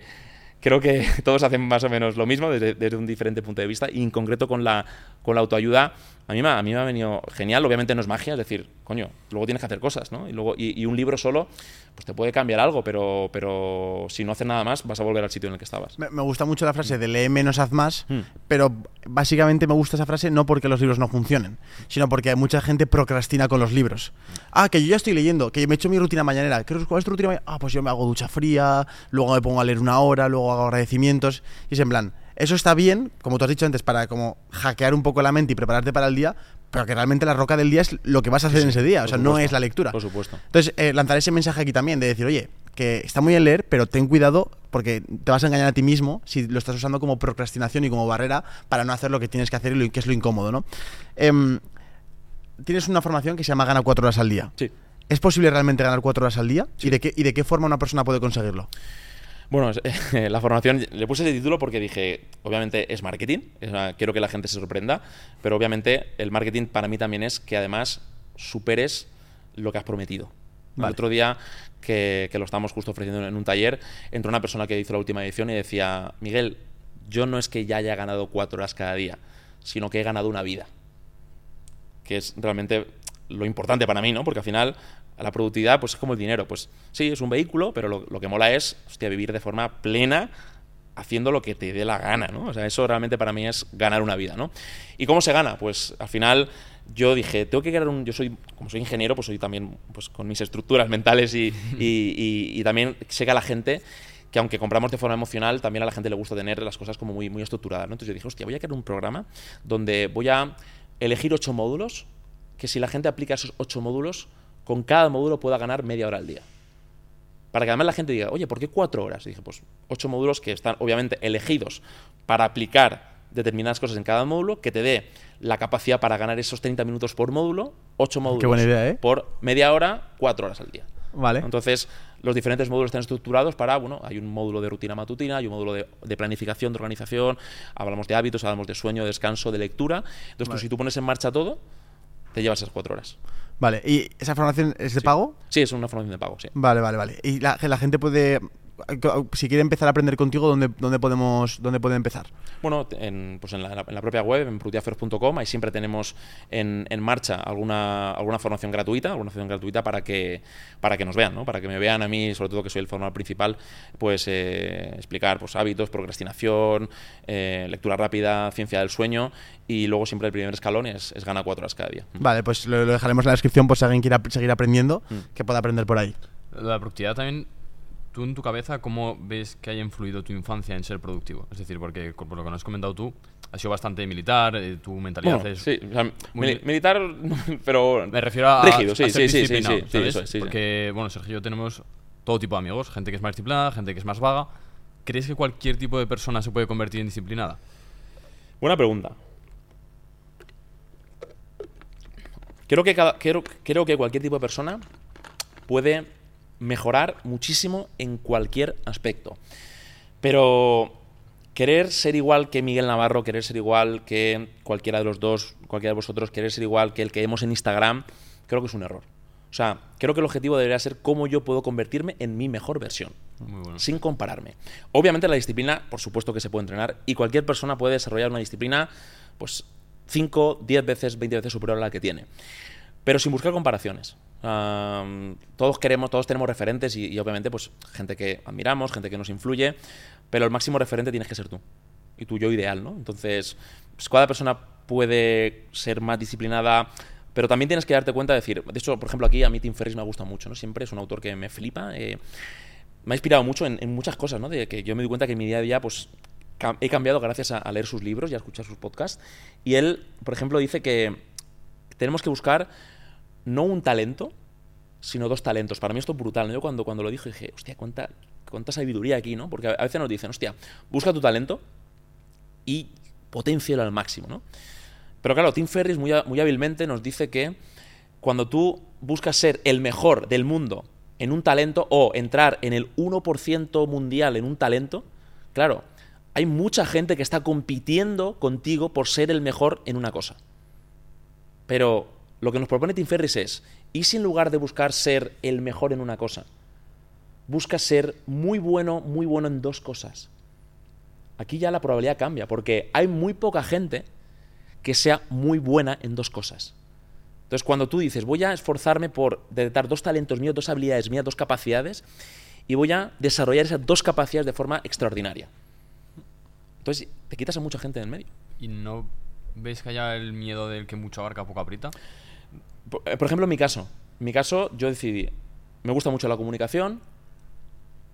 creo que todos hacen más o menos lo mismo desde, un diferente punto de vista y en concreto con la, con la autoayuda a mí, me, a mí me ha venido genial. Obviamente no es magia, es decir, coño, luego tienes que hacer cosas, ¿no? Y, luego, y, un libro solo, pues te puede cambiar algo, pero, pero si no haces nada más, vas a volver al sitio en el que estabas. Me, gusta mucho la frase de lee menos, haz más, hmm. pero básicamente me gusta esa frase no porque los libros no funcionen, sino porque mucha gente procrastina con los libros. Ah, que yo ya estoy leyendo, que me he hecho mi rutina mañanera. ¿Cuál es tu rutina mañanera? Ah, pues yo me hago ducha fría, luego me pongo a leer una hora, luego hago agradecimientos. Y es en plan, eso está bien, como tú has dicho antes, para como hackear un poco la mente y prepararte para el día, pero que realmente la roca del día es lo que vas a hacer en ese día, o sea, no es la lectura. Por supuesto. Entonces, eh, lanzar ese mensaje aquí también de decir, oye, que está muy bien leer, pero ten cuidado porque te vas a engañar a ti mismo si lo estás usando como procrastinación y como barrera para no hacer lo que tienes que hacer y lo que es lo incómodo, ¿no? Em, tienes una formación que se llama Gana cuatro horas al día. Sí. ¿Es posible realmente ganar cuatro horas al día? ¿Y, de qué, ¿Y de qué forma una persona puede conseguirlo? Bueno, la formación, le puse ese título porque dije, obviamente es marketing, quiero que la gente se sorprenda, pero obviamente el marketing para mí también es que además superes lo que has prometido. El otro día que, lo estábamos justo ofreciendo en un taller, entró una persona que hizo la última edición y decía, Miguel, yo no es que ya haya ganado cuatro horas cada día, sino que he ganado una vida. Que es realmente lo importante para mí, ¿no? Porque al final la productividad pues es como el dinero. Pues sí, es un vehículo, pero lo, que mola es vivir de forma plena haciendo lo que te dé la gana, ¿no? O sea, eso realmente para mí es ganar una vida, ¿no? ¿Y cómo se gana? Pues al final yo dije, tengo que crear un... Yo soy, como soy ingeniero, pues soy también pues, con mis estructuras mentales y, y, también sé que a la gente que aunque compramos de forma emocional, también a la gente le gusta tener las cosas como muy, muy estructuradas, ¿no? Entonces yo dije, hostia, voy a crear un programa donde voy a elegir ocho módulos, que si la gente aplica esos ocho módulos, con cada módulo pueda ganar media hora al día. Para que además la gente diga, oye, ¿por qué cuatro horas? Y dije, pues ocho módulos que están obviamente elegidos para aplicar determinadas cosas en cada módulo, que te dé la capacidad para ganar esos 30 minutos por módulo, ocho módulos ¿eh? por media hora, cuatro horas al día. Vale. Entonces, los diferentes módulos están estructurados para, bueno, hay un módulo de rutina matutina, hay un módulo de, planificación, de organización, hablamos de hábitos, hablamos de sueño, de descanso, de lectura. Entonces, si tú pones en marcha todo, te llevas esas cuatro horas. Vale, ¿y esa formación es de pago? Sí, es una formación de pago, sí. Vale, vale, vale. ¿Y la, la gente puede si quiere empezar a aprender contigo, ¿dónde, dónde, podemos, dónde puede empezar? Bueno, en, pues en, la, propia web, en prutiafer.com, ahí siempre tenemos en, en, marcha alguna, alguna formación gratuita, alguna formación gratuita para que, para que nos vean, ¿no? para que me vean a mí, sobre todo que soy el formador principal, pues eh, explicar pues, hábitos, procrastinación, eh, lectura rápida, ciencia del sueño y luego siempre el primer escalón es, es gana cuatro horas cada día. Vale, pues lo, dejaremos en la descripción por si alguien quiere seguir aprendiendo, mm. que pueda aprender por ahí. La productividad también tú en tu cabeza, ¿cómo ves que haya influido tu infancia en ser productivo? Es decir, porque por lo que nos has comentado tú, has sido bastante militar, eh, tu mentalidad es... Sí, militar, pero... Me refiero a... Rígido, sí, sí, sí, sí, sí, sí, Porque, bueno, Sergio y yo tenemos todo tipo de amigos, gente que es más disciplinada, gente que es más vaga. ¿Crees que cualquier tipo de persona se puede convertir en disciplinada? Buena pregunta. Creo que, cada, creo, creo que cualquier tipo de persona puede mejorar muchísimo en cualquier aspecto. Pero querer ser igual que Miguel Navarro, querer ser igual que cualquiera de los dos, cualquiera de vosotros, querer ser igual que el que vemos en Instagram, creo que es un error. O sea, creo que el objetivo debería ser cómo yo puedo convertirme en mi mejor versión, sin compararme. Obviamente la disciplina, por supuesto que se puede entrenar y cualquier persona puede desarrollar una disciplina, pues 5, 10 veces, 20 veces superior a la que tiene, pero sin buscar comparaciones todos queremos, todos tenemos referentes y, obviamente pues gente que admiramos, gente que nos influye, pero el máximo referente tienes que ser tú y tu yo ideal, ¿no? Entonces, pues, cada persona puede ser más disciplinada, pero también tienes que darte cuenta de decir, de hecho, por ejemplo, aquí a mí Tim Ferriss me gusta mucho, ¿no? Siempre es un autor que me flipa, eh, me ha inspirado mucho en, muchas cosas, ¿no? De que yo me doy cuenta que en mi día a día, pues he cambiado gracias a, leer sus libros y a escuchar sus podcasts. Y él, por ejemplo, dice que tenemos que buscar no un talento, sino dos talentos. Para mí esto es brutal. Yo cuando, cuando lo dije dije, hostia, cuánta, cuánta sabiduría aquí, ¿no? Porque a veces nos dicen, hostia, busca tu talento y potencialo al máximo, ¿no? Pero claro, Tim Ferris muy, muy hábilmente nos dice que cuando tú buscas ser el mejor del mundo en un talento o entrar en el 1% mundial en un talento, claro, hay mucha gente que está compitiendo contigo por ser el mejor en una cosa. Pero lo que nos propone Tim Ferris es, ¿y si en lugar de buscar ser el mejor en una cosa, buscas ser muy bueno, muy bueno en dos cosas? Aquí ya la probabilidad cambia, porque hay muy poca gente que sea muy buena en dos cosas. Entonces, cuando tú dices, voy a esforzarme por detectar dos talentos míos, dos habilidades mías, dos capacidades, y voy a desarrollar esas dos capacidades de forma extraordinaria. Entonces, te quitas a mucha gente en el medio. ¿Y no ves que haya el miedo del que mucho abarca, poco aprieta? Por, eh, por ejemplo, en mi caso. En mi caso, yo decidí, me gusta mucho la comunicación,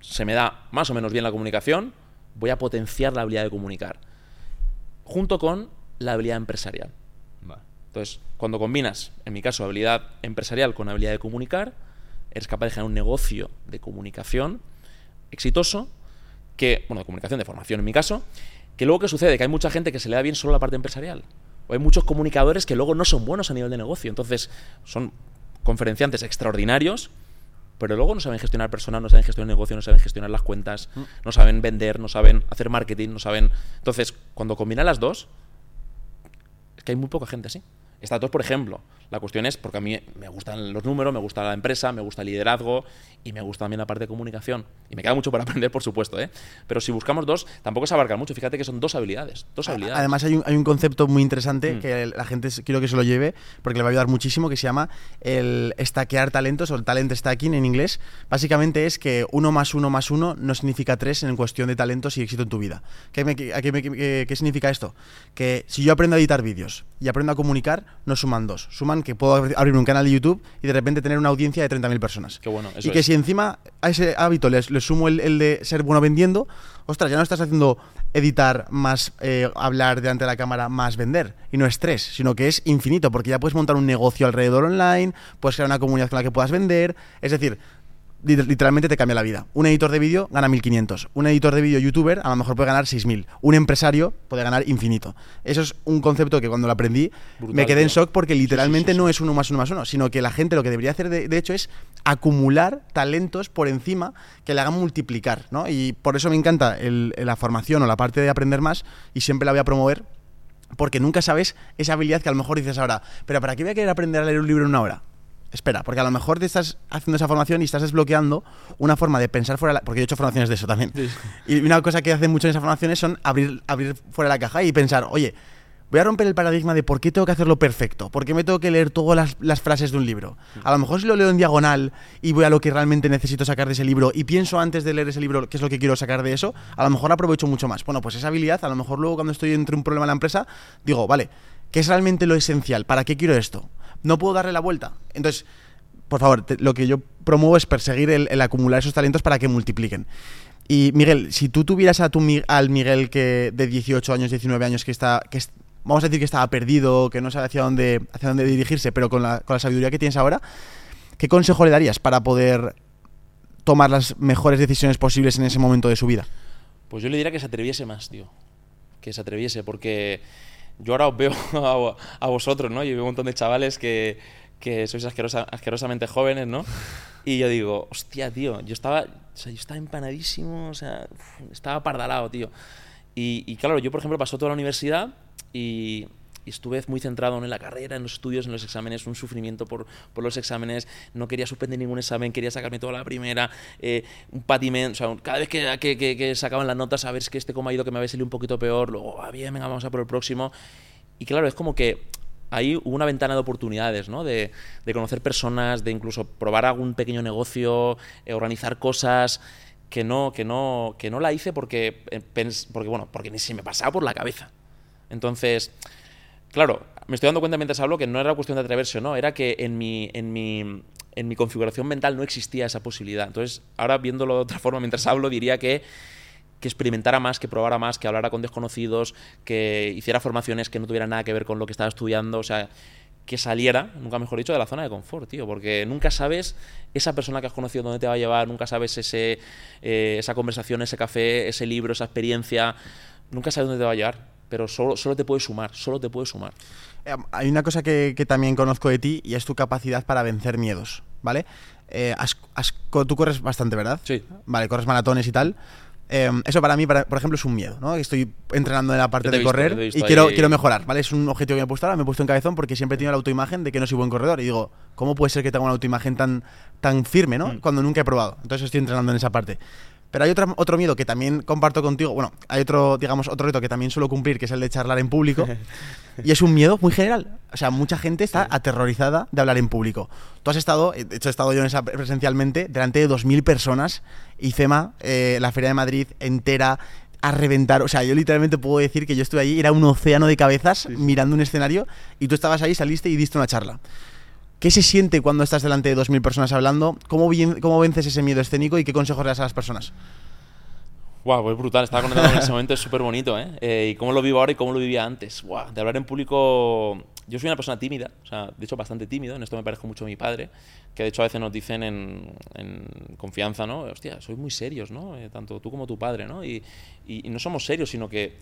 se me da más o menos bien la comunicación, voy a potenciar la habilidad de comunicar, junto con la habilidad empresarial. Vale. Entonces, cuando combinas, en mi caso, habilidad empresarial con habilidad de comunicar, eres capaz de generar un negocio de comunicación exitoso, que, bueno, de comunicación, de formación en mi caso, que luego que sucede, que hay mucha gente que se le da bien solo la parte empresarial. O hay muchos comunicadores que luego no son buenos a nivel de negocio. Entonces, son conferenciantes extraordinarios, pero luego no saben gestionar personas, no saben gestionar negocio, no saben gestionar las cuentas, no saben vender, no saben hacer marketing, no saben... Entonces, cuando combinan las dos, es que hay muy poca gente así. Estas dos, por ejemplo. La cuestión es porque a mí me gustan los números, me gusta la empresa, me gusta el liderazgo y me gusta también la parte de comunicación. Y me queda mucho por aprender, por supuesto, ¿eh? Pero si buscamos dos, tampoco se abarca mucho. Fíjate que son dos habilidades. Dos habilidades. Además, hay un, hay un concepto muy interesante Mm. que la gente quiero que se lo lleve porque le va a ayudar muchísimo, que se llama el stackear talentos o el talent stacking en inglés. Básicamente es que uno más uno más uno no significa tres en cuestión de talentos y éxito en tu vida. ¿Qué, me- qué- qué significa esto? Que si yo aprendo a editar vídeos y aprendo a comunicar, no suman dos. Suman que puedo abrir- un canal de YouTube y de repente tener una audiencia de 30.000 personas. Qué bueno, eso y que es. si encima a ese hábito le, sumo el, el de ser bueno vendiendo, ostras, ya no estás haciendo editar más eh, hablar delante de la cámara más vender. Y no es tres, sino que es infinito, porque ya puedes montar un negocio alrededor online, puedes crear una comunidad con la que puedas vender. Es decir, literalmente te cambia la vida. Un editor de vídeo gana 1500. Un editor de vídeo youtuber a lo mejor puede ganar 6000. Un empresario puede ganar infinito. Eso es un concepto que cuando lo aprendí Brutal, me quedé en shock porque literalmente no es uno más uno más uno, sino que la gente lo que debería hacer de, de hecho es acumular talentos por encima que le hagan multiplicar, ¿no? Y por eso me encanta el- la formación o la parte de aprender más y siempre la voy a promover porque nunca sabes esa habilidad que a lo mejor dices ahora, pero ¿para qué voy a querer aprender a leer un libro en una hora? Espera, porque a lo mejor te estás haciendo esa formación y estás desbloqueando una forma de pensar fuera de la... Porque yo he hecho formaciones de eso también. Y una cosa que hacen mucho en esas formaciones son abrir, abrir fuera de la caja y pensar, oye, voy a romper el paradigma de por qué tengo que hacerlo perfecto, por qué me tengo que leer todas las, las frases de un libro. A lo mejor si lo leo en diagonal y voy a lo que realmente necesito sacar de ese libro y pienso antes de leer ese libro qué es lo que quiero sacar de eso, a lo mejor aprovecho mucho más. Bueno, pues esa habilidad, a lo mejor luego cuando estoy entre un problema en la empresa, digo, vale, ¿qué es realmente lo esencial? ¿Para qué quiero esto? No puedo darle la vuelta. Entonces, por favor, lo que yo promuevo es perseguir el, acumular esos talentos para que multipliquen. Y Miguel, si tú tuvieras a tu, al Miguel que de 18 años, 19 años, que está, que vamos a decir que estaba perdido, que no sabe hacia dónde, hacia dónde dirigirse, pero con la, con la sabiduría que tienes ahora, ¿qué consejo le darías para poder tomar las mejores decisiones posibles en ese momento de su vida? Pues yo le diría que se atreviese más, tío. Que se atreviese, porque yo ahora os veo a, a vosotros, ¿no? Y veo un montón de chavales que, que sois asquerosa- asquerosamente jóvenes, ¿no? Y yo digo, hostia, tío, yo estaba, o sea, yo estaba empanadísimo, o sea, estaba pardalado, tío. Y, y claro, yo, por ejemplo, pasó toda la universidad y, y estuve muy centrado en la carrera, en los estudios, en los exámenes, un sufrimiento por, por los exámenes, no quería suspender ningún examen, quería sacarme toda la primera, eh, un patiment, o sea, cada vez que, que, que- que sacaban las notas, a ver, es que este cómo ha ido, que me había salido un poquito peor, luego, ah, bien, venga, vamos a por el próximo. Y claro, es como que ahí hubo una ventana de oportunidades, ¿no? De, de conocer personas, de incluso probar algún pequeño negocio, eh, organizar cosas que no, que no, que no la hice porque, eh, porque, bueno, porque ni se me pasaba por la cabeza. Entonces, claro, me estoy dando cuenta mientras hablo que no era cuestión de atreverse o no, era que en mi, en mi, en mi configuración mental no existía esa posibilidad. Entonces, ahora viéndolo de otra forma mientras hablo, diría que, que experimentara más, que probara más, que hablara con desconocidos, que hiciera formaciones que no tuvieran nada que ver con lo que estaba estudiando, o sea, que saliera, nunca mejor dicho, de la zona de confort, tío, porque nunca sabes esa persona que has conocido dónde te va a llevar, nunca sabes ese, eh, esa conversación, ese café, ese libro, esa experiencia, nunca sabes dónde te va a llevar, pero solo, solo te puede sumar, solo te puede sumar. Eh, hay una cosa que, que también conozco de ti y es tu capacidad para vencer miedos, ¿vale? Eh, has- has- co- tú corres bastante, ¿verdad? Sí. Vale, corres maratones y tal. Eh, eso para mí, para- por ejemplo, es un miedo, ¿no? Estoy entrenando en la parte de visto, correr y quiero, ahí. quiero mejorar, ¿vale? Es un objetivo que me he puesto ahora, me he puesto en cabezón porque siempre he tenido la autoimagen de que no soy buen corredor y digo, ¿cómo puede ser que tenga una autoimagen tan, tan firme, ¿no? Cuando nunca he probado. Entonces estoy entrenando en esa parte. Pero hay otro, otro miedo que también comparto contigo. Bueno, hay otro, digamos, otro reto que también suelo cumplir, que es el de charlar en público. y es un miedo muy general. O sea, mucha gente está aterrorizada de hablar en público. Tú has estado, de hecho he estado yo en esa presencialmente, delante de 2.000 personas. IFEMA, eh, la Feria de Madrid entera, a reventar. O sea, yo literalmente puedo decir que yo estuve allí, era un océano de cabezas mirando un escenario y tú estabas ahí, saliste y diste una charla. ¿Qué se siente cuando estás delante de 2.000 personas hablando? ¿Cómo, ¿Cómo vences ese miedo escénico y qué consejos le das a las personas? Wow, pues brutal. Estaba conectado en ese momento, es súper bonito, ¿eh? ¿eh? Y cómo lo vivo ahora y cómo lo vivía antes. Wow, de hablar en público. Yo soy una persona tímida, o sea, de hecho bastante tímido. En esto me parezco mucho a mi padre, que de hecho a veces nos dicen en, confianza, ¿no? Hostia, sois muy serios, ¿no? Eh, tanto tú como tu padre, ¿no? y no somos serios, sino que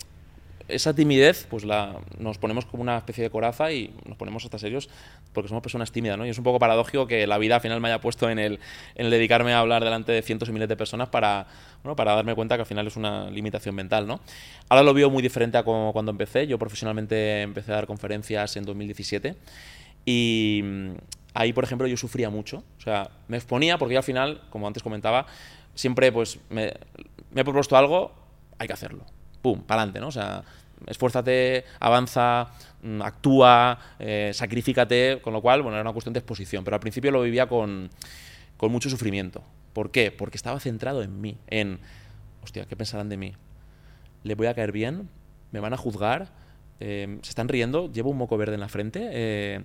esa timidez, pues la, nos ponemos como una especie de coraza y nos ponemos hasta serios porque somos personas tímidas, ¿no? Y es un poco paradójico que la vida al final me haya puesto en el, en dedicarme a hablar delante de cientos y miles de personas para, bueno, para darme cuenta que al final es una limitación mental, ¿no? Ahora lo veo muy diferente a como cuando empecé. Yo profesionalmente empecé a dar conferencias en 2017 y mm, ahí, por ejemplo, yo sufría mucho. O sea, me exponía porque yo al final, como antes comentaba, siempre pues me, me he propuesto algo, hay que hacerlo pum, para adelante, ¿no? O sea, esfuérzate, avanza, mm, actúa, eh, sacrifícate, con lo cual, bueno, era una cuestión de exposición, pero al principio lo vivía con, con mucho sufrimiento. ¿Por qué? Porque estaba centrado en mí, en, hostia, ¿qué pensarán de mí? ¿Le voy a caer bien? ¿Me van a juzgar? Eh, ¿Se están riendo? ¿Llevo un moco verde en la frente? Eh,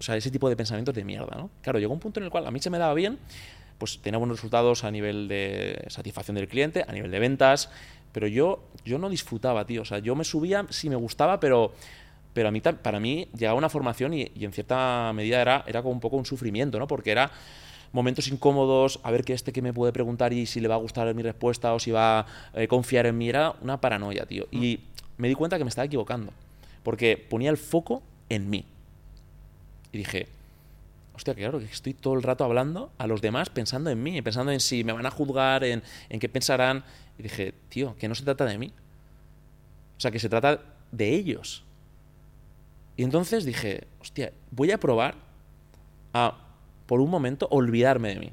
o sea, ese tipo de pensamientos de mierda, ¿no? Claro, llegó un punto en el cual a mí se me daba bien, pues tenía buenos resultados a nivel de satisfacción del cliente, a nivel de ventas, pero yo, yo no disfrutaba, tío. O sea, yo me subía, sí me gustaba, pero, pero a mí, para mí llegaba una formación y, en cierta medida era, era como un poco un sufrimiento, ¿no? Porque era momentos incómodos, a ver qué este que me puede preguntar y si le va a gustar mi respuesta o si va a eh, confiar en mí. Era una paranoia, tío. Y me di cuenta que me estaba equivocando. Porque ponía el foco en mí. Y dije, hostia, claro, que estoy todo el rato hablando a los demás pensando en mí, pensando en si me van a juzgar, en, en qué pensarán. Y dije, tío, que no se trata de mí. O sea, que se trata de ellos. Y entonces dije, hostia, voy a probar a, por un momento, olvidarme de mí.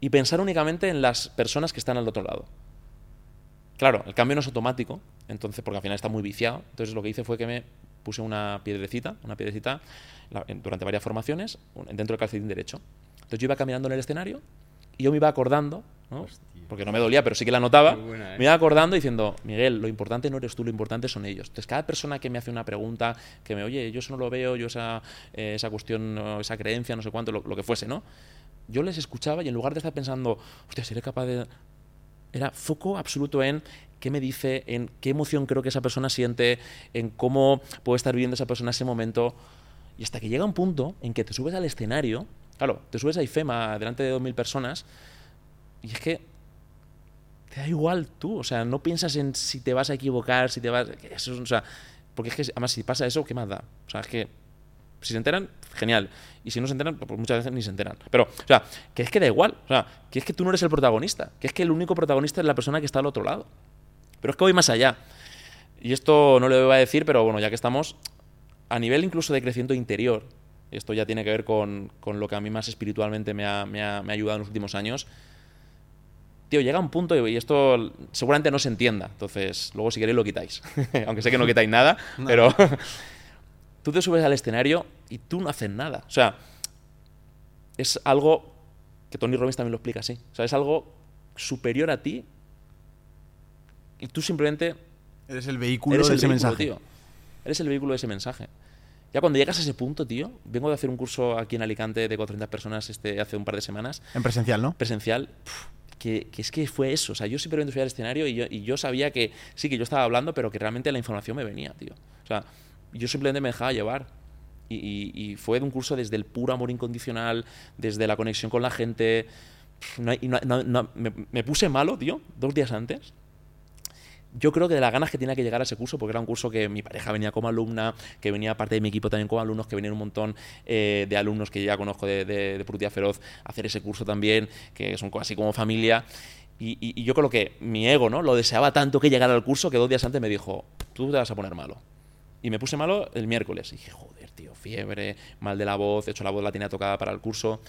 Y pensar únicamente en las personas que están al otro lado. Claro, el cambio no es automático, entonces, porque al final está muy viciado. Entonces lo que hice fue que me puse una piedrecita, una piedrecita durante varias formaciones dentro del calcetín derecho. Entonces yo iba caminando en el escenario y yo me iba acordando, porque no me dolía, pero sí que la notaba, ¿eh? me iba acordando diciendo, Miguel, lo importante no eres tú, lo importante son ellos. Entonces cada persona que me hace una pregunta, que me, oye, yo eso no lo veo, yo esa, eh, esa cuestión, esa creencia, no sé cuánto, lo, lo que fuese, ¿no? Yo les escuchaba y en lugar de estar pensando, hostia, seré capaz de... Era foco absoluto en qué me dice, en qué emoción creo que esa persona siente, en cómo puede estar viviendo esa persona ese momento. Y hasta que llega un punto en que te subes al escenario, claro, te subes a IFEMA delante de 2.000 personas y es que te da igual tú, o sea, no piensas en si te vas a equivocar, si te vas... Eso, o sea, porque es que además si pasa eso, ¿qué más da? O sea, es que si se enteran, genial. Y si no se enteran, pues muchas veces ni se enteran. Pero, o sea, que es que da igual. O sea, que es que tú no eres el protagonista. Que es que el único protagonista es la persona que está al otro lado. Pero es que voy más allá. Y esto no lo voy a decir, pero bueno, ya que estamos, a nivel incluso de crecimiento interior, esto ya tiene que ver con, con lo que a mí más espiritualmente me ha, me, ha, me ha, ayudado en los últimos años. Tío, llega un punto, y esto seguramente no se entienda, entonces luego si queréis lo quitáis, aunque sé que no quitáis nada, pero tú te subes al escenario y tú no haces nada. O sea, es algo que Tony Robbins también lo explica así. O sea, es algo superior a ti y tú simplemente... Eres el vehículo de ese mensaje. Tío. Eres el vehículo de ese mensaje. Ya cuando llegas a ese punto, tío, vengo de hacer un curso aquí en Alicante de 400 personas este, hace un par de semanas. En presencial, ¿no? Presencial. Que, es que fue eso. O sea, yo simplemente fui al escenario y yo, y yo sabía que sí, que yo estaba hablando, pero que realmente la información me venía, tío. O sea, yo simplemente me dejaba llevar. Y, fue de un curso desde el puro amor incondicional, desde la conexión con la gente. me, me, puse malo, tío, dos días antes yo creo que de las ganas que tenía que llegar a ese curso, porque era un curso que mi pareja venía como alumna, que venía parte de mi equipo también como alumnos, que venían un montón eh, de alumnos que ya conozco de, de, Feroz a hacer ese curso también, que son así como familia. Y, yo creo que mi ego, ¿no? Lo deseaba tanto que llegara al curso que dos días antes me dijo, tú te vas a poner malo. Y me puse malo el miércoles. Y dije, joder, tío, fiebre, mal de la voz, de hecho la voz la tenía tocada para el curso.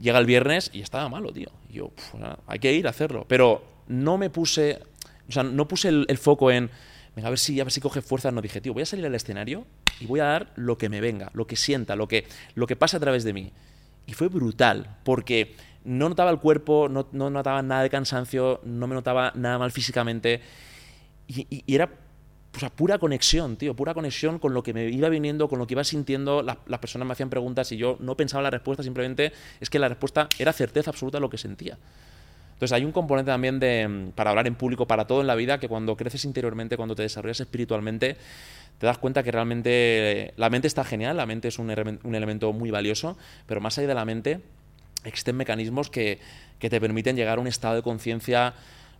Llega el viernes y estaba malo, tío. Y yo, "Puf, hay que ir a hacerlo. Pero no me puse, o sea, no puse el, foco en, venga, a ver si, a si coge fuerza. No dije, tío, voy a salir al escenario y voy a dar lo que me venga, lo que sienta, lo que, lo que pasa a través de mí. Y fue brutal, porque no notaba el cuerpo, no, no notaba nada de cansancio, no me notaba nada mal físicamente. Y, y- era o sea, pura conexión, tío, pura conexión con lo que me iba viniendo, con lo que iba sintiendo. Las, las personas me hacían preguntas y yo no pensaba en la respuesta, simplemente es que la respuesta era certeza absoluta de lo que sentía. Entonces hay un componente también de, mm, para hablar en público, para todo en la vida, que cuando creces interiormente, cuando te desarrollas espiritualmente, te das cuenta que realmente eh, la mente está genial, la mente es un, un elemento muy valioso, pero más allá de la mente existen mecanismos que, que te permiten llegar a un estado de conciencia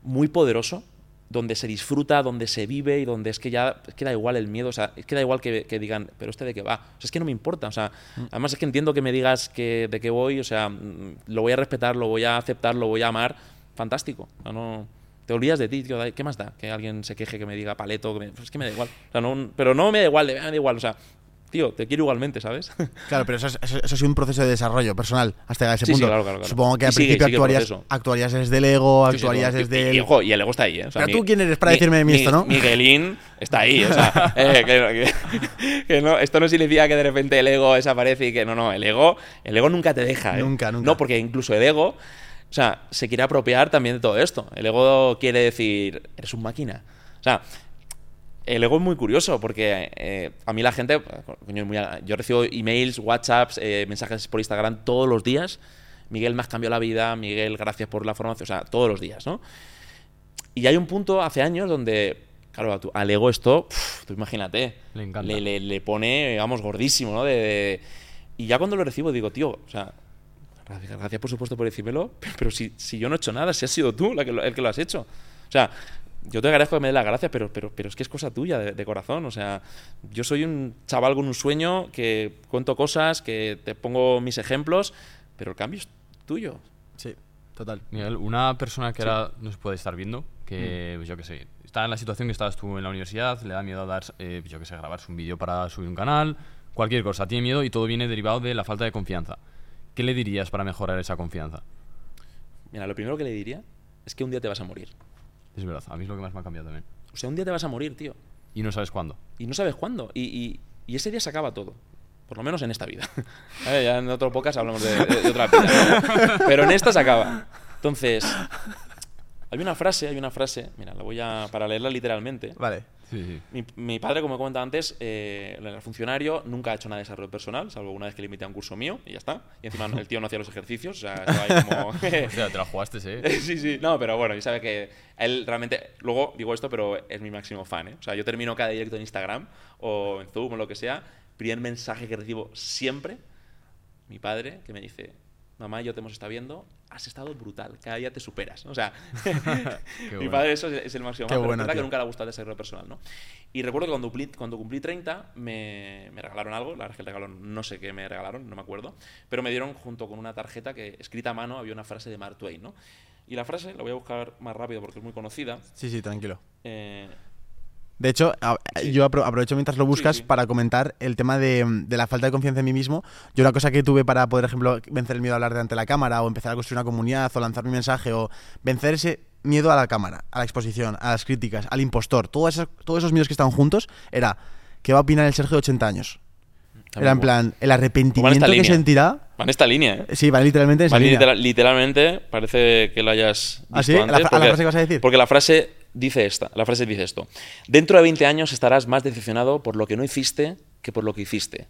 muy poderoso, donde se disfruta, donde se vive y donde es que ya es que da igual el miedo, o sea, es que da igual que, que digan, pero este de qué va, o sea, es que no me importa, o sea, además es que entiendo que me digas que de qué voy, o sea, mm, lo voy a respetar, lo voy a aceptar, lo voy a amar, fantástico, o sea, no te olvidas de ti, tío, ¿qué más da? Que alguien se queje, que me diga paleto, que me- pues es que me da igual, o sea, no, pero no me da igual, me da igual, o sea, tío, te quiero igualmente, ¿sabes? Claro, pero eso, es, eso, sido un proceso de desarrollo personal hasta llegar a ese Sí, sí, punto. claro, claro, claro. Supongo que al sigue- principio sigue actuarías, actuarías desde el ego, Sí, sí, actuarías no. desde y, el... y, ojo, y el ego está ahí, ¿eh? O sea, Pero tú, ¿quién eres para Mi- decirme Mi- esto, no? Miguelín está ahí, o sea, eh, que, que- que no, esto no significa que de repente el ego desaparece y que no, no, el ego, el ego nunca te deja, ¿eh? Nunca, nunca. No, porque incluso el ego, o sea, se quiere apropiar también de todo esto. El ego quiere decir, eres un máquina. O sea, el ego es muy curioso porque eh, a mí la gente, yo recibo emails, WhatsApps, eh, mensajes por Instagram todos los días. Miguel me has cambiado la vida, Miguel, gracias por la formación, o sea, todos los días, ¿no? Y hay un punto hace años donde, claro, tu- al ego esto, pf, tú imagínate, Le encanta. Le, le- le pone, vamos, gordísimo, ¿no? De, de- y ya cuando lo recibo digo, tío, o sea, gracias, gracias por supuesto por decírmelo, pero si, si yo no he hecho nada, si has sido tú la que lo- el que lo has hecho. O sea, yo te agradezco que me des las gracias, pero, pero, pero es que es cosa tuya, de, de corazón. O sea, yo soy un chaval con un sueño que cuento cosas, que te pongo mis ejemplos, pero el cambio es tuyo. Sí, total. Miguel, una persona que ahora no se puede estar viendo, que Mm. pues yo qué sé, está en la situación que estabas tú en la universidad, le da miedo dar, eh, yo qué sé, grabarse un vídeo para subir un canal, cualquier cosa, tiene miedo y todo viene derivado de la falta de confianza. ¿Qué le dirías para mejorar esa confianza? Mira, lo primero que le diría es que un día te vas a morir. Es verdad, a mí es lo que más me ha cambiado también. O sea, un día te vas a morir, tío. Y no sabes cuándo. Y no sabes cuándo. Y, y- y ese día se acaba todo. Por lo menos en esta vida. A ver, ya en otro podcast hablamos de, de- de otra vida. ¿no? Pero en esta se acaba. Entonces, hay una frase, hay una frase, mira, la voy a, para leerla literalmente. Vale. Sí, sí. Mi, mi padre, como he comentado antes, eh, era funcionario, nunca ha hecho nada de desarrollo personal, salvo una vez que le invité a un curso mío y ya está. Y encima el tío no hacía los ejercicios, o sea, estaba ahí como... O sea, te la jugaste, ¿eh? sí, sí, no, pero bueno, y sabe que él realmente, luego digo esto, pero es mi máximo fan, ¿eh? O sea, yo termino cada directo en Instagram o en Zoom o lo que sea, primer mensaje que recibo siempre, mi padre, que me dice, mamá, yo te hemos estado viendo, has estado brutal, cada día te superas, ¿no? O sea, mi padre eso es, es el máximo Qué pero bueno, que nunca le ha gustado el desarrollo personal, ¿no? Y recuerdo que cuando cumplí, cuando cumplí 30 me, me regalaron algo, la verdad es que el regalo no sé qué me regalaron, no me acuerdo, pero me dieron junto con una tarjeta que escrita a mano había una frase de Mark Twain, ¿no? Y la frase, la voy a buscar más rápido porque es muy conocida. Sí, sí, tranquilo. eh, De hecho, Sí. yo apro- aprovecho mientras lo buscas sí. para comentar el tema de, de la falta de confianza en mí mismo. Yo una cosa que tuve para poder, ejemplo, vencer el miedo a hablar delante de la cámara o empezar a construir una comunidad o lanzar mi mensaje o vencer ese miedo a la cámara, a la exposición, a las críticas, al impostor, todos esos, todos esos miedos que estaban juntos, era ¿qué va a opinar el Sergio de 80 años? Era en plan, el arrepentimiento que línea. sentirá. va en esta línea, ¿eh? Sí, va literalmente en línea. literal- literalmente, parece que lo hayas visto ¿Ah, sí? ¿La antes. fra- a la frase que vas a decir? Porque la frase dice esta, la frase dice esto. Dentro de 20 años estarás más decepcionado por lo que no hiciste que por lo que hiciste.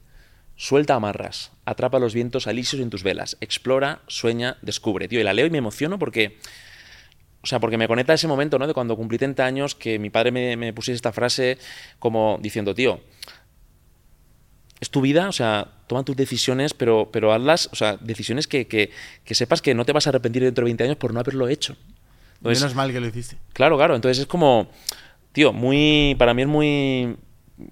Suelta amarras, atrapa los vientos alisios en tus velas, explora, sueña, descubre. Tío, y la leo y me emociono porque... O sea, porque me conecta a ese momento, ¿no? De cuando cumplí 30 años, que mi padre me, me pusiese esta frase como diciendo, tío, es tu vida, o sea, toma tus decisiones, pero, pero hazlas, o sea, decisiones que, que, que sepas que no te vas a arrepentir dentro de 20 años por no haberlo hecho. Entonces, Menos mal que lo hiciste. Claro, claro. Entonces es como, tío, muy, para mí es muy...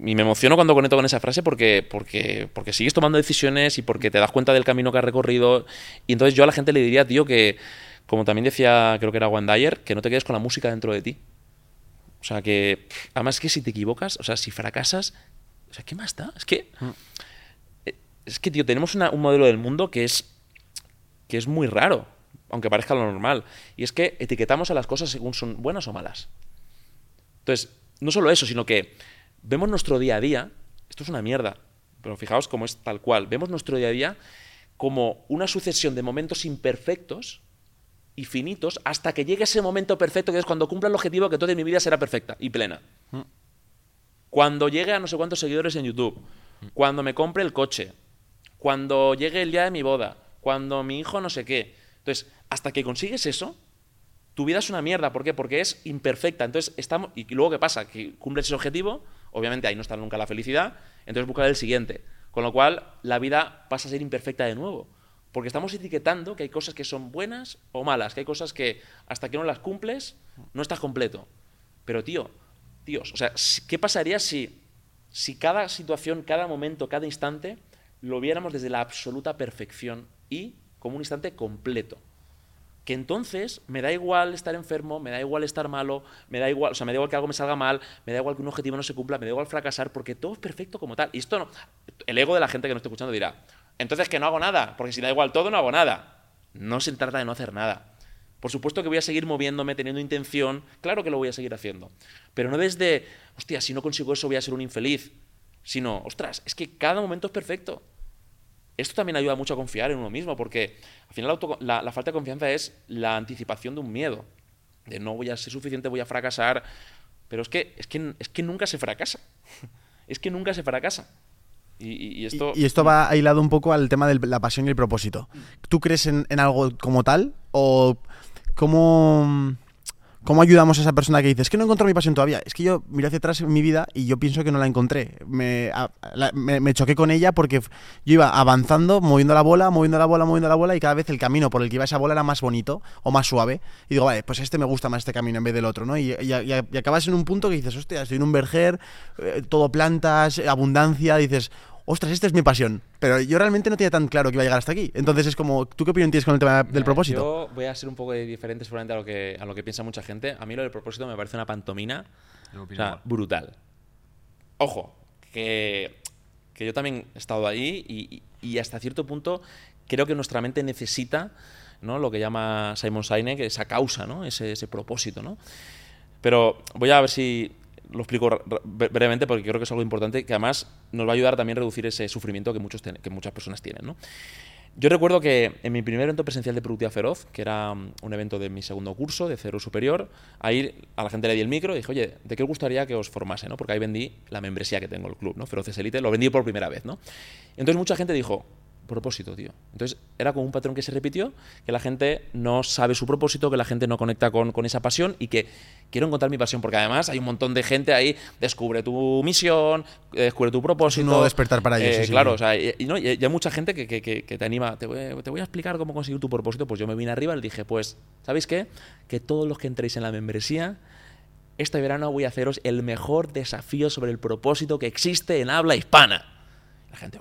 Y me emociono cuando conecto con esa frase porque, porque, porque sigues tomando decisiones y porque te das cuenta del camino que has recorrido. Y entonces yo a la gente le diría, tío, que, como también decía, creo que era Juan Dyer, que no te quedes con la música dentro de ti. O sea, que, además que si te equivocas, o sea, si fracasas, o sea, ¿qué más da? Es que, eh, es que, tío, tenemos una- un modelo del mundo que es que es muy raro, aunque parezca lo normal. Y es que etiquetamos a las cosas según son buenas o malas. Entonces, no solo eso, sino que vemos nuestro día a día, esto es una mierda, pero fijaos cómo es tal cual, vemos nuestro día a día como una sucesión de momentos imperfectos y finitos hasta que llegue ese momento perfecto que es cuando cumpla el objetivo que toda mi vida será perfecta y plena. Mm. Cuando llegue a no sé cuántos seguidores en YouTube, cuando me compre el coche, cuando llegue el día de mi boda, cuando mi hijo no sé qué. Entonces, hasta que consigues eso, tu vida es una mierda. ¿Por qué? Porque es imperfecta. Entonces, estamos. Y luego, ¿qué pasa? Que cumples ese objetivo, obviamente ahí no está nunca la felicidad, entonces buscar el siguiente. Con lo cual, la vida pasa a ser imperfecta de nuevo. Porque estamos etiquetando que hay cosas que son buenas o malas, que hay cosas que hasta que no las cumples, no estás completo. Pero, tío, tíos, o sea, ¿qué pasaría si, si cada situación, cada momento, cada instante lo viéramos desde la absoluta perfección y como un instante completo. Que entonces me da igual estar enfermo, me da igual estar malo, me da igual, o sea, me da igual que algo me salga mal, me da igual que un objetivo no se cumpla, me da igual fracasar, porque todo es perfecto como tal. Y esto el ego de la gente que no está escuchando dirá, entonces que no hago nada, porque si da igual todo, no hago nada. No se trata de no hacer nada. Por supuesto que voy a seguir moviéndome, teniendo intención, claro que lo voy a seguir haciendo. Pero no desde, hostia, si no consigo eso voy a ser un infeliz, sino, ostras, es que cada momento es perfecto esto también ayuda mucho a confiar en uno mismo, porque al final la, falta de confianza es la anticipación de un miedo, de no voy a ser suficiente, voy a fracasar, pero es que, es que, es que nunca se fracasa, es que nunca se fracasa. Y, esto... y, esto va aislado un poco al tema de la pasión y el propósito. ¿Tú crees en, en algo como tal? ¿O cómo, ¿Cómo ayudamos a esa persona que dice, que no encontrado mi pasión todavía? Es que yo miré hacia atrás en mi vida y yo pienso que no la encontré. Me, choqué con ella porque yo iba avanzando, moviendo la bola, moviendo la bola, moviendo la bola y cada vez el camino por el que iba esa bola era más bonito o más suave. Y digo, vale, pues este me gusta más este camino en vez del otro, ¿no? Y, acabas en un punto que dices, hostia, estoy en un verger, eh, todo plantas, abundancia, dices, ostras, esta es mi pasión. Pero yo realmente no tenía tan claro que iba a llegar hasta aquí. Entonces es como, ¿tú qué opinión tienes con el tema del propósito? Yo voy a ser un poco diferente seguramente a lo, que, a lo que piensa mucha gente. A mí lo del propósito me parece una pantomina brutal. Ojo, que, que, yo también he estado ahí y, hasta cierto punto creo que nuestra mente necesita ¿no? lo que llama Simon Sinek, esa causa, ¿no? ese, ese propósito. ¿no? Pero voy a ver si lo explico brevemente porque creo que es algo importante que además nos va a ayudar también a reducir ese sufrimiento que, muchos que muchas personas tienen. ¿no? Yo recuerdo que en mi primer evento presencial de Productividad Feroz, que era mm, un evento de mi segundo curso, de cero superior, ahí a la gente le di el micro y dije, oye, ¿de qué os gustaría que os formase? ¿no? Porque ahí vendí la membresía que tengo el club, ¿no? Feroces Elite, lo vendí por primera vez. ¿no? Entonces mucha gente dijo, propósito, tío. Entonces era como un patrón que se repitió, que la gente no sabe su propósito, que la gente no conecta con, con, esa pasión y que quiero encontrar mi pasión, porque además hay un montón de gente ahí, descubre tu misión, descubre tu propósito. No despertar para ellos. Eh, claro, o sea, y, no, y, hay mucha gente que, que, que, te anima, te voy, te voy, a explicar cómo conseguir tu propósito, pues yo me vine arriba y le dije, pues, ¿sabéis qué? Que todos los que entréis en la membresía, este verano voy a haceros el mejor desafío sobre el propósito que existe en habla hispana. La gente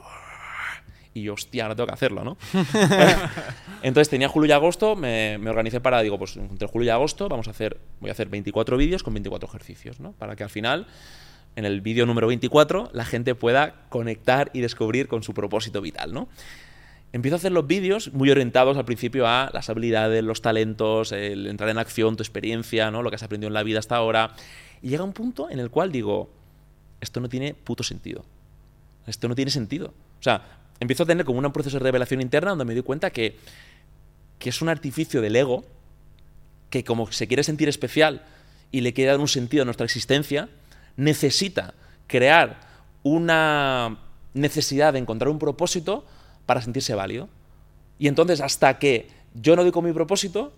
y hostia, no tengo que hacerlo, ¿no? Entonces tenía julio y agosto, me, organicé para, digo, pues entre julio y agosto vamos a hacer, voy a hacer 24 vídeos con 24 ejercicios, ¿no? Para que al final, en el vídeo número 24, la gente pueda conectar y descubrir con su propósito vital, ¿no? Empiezo a hacer los vídeos muy orientados al principio a las habilidades, los talentos, el entrar en acción, tu experiencia, ¿no? Lo que has aprendido en la vida hasta ahora. Y llega un punto en el cual digo, esto no tiene puto sentido. Esto no tiene sentido. O sea, empiezo a tener como un proceso de revelación interna donde me doy cuenta que, que es un artificio del ego, que como se quiere sentir especial y le quiere dar un sentido a nuestra existencia, necesita crear una necesidad de encontrar un propósito para sentirse válido. Y entonces, hasta que yo no doy con mi propósito,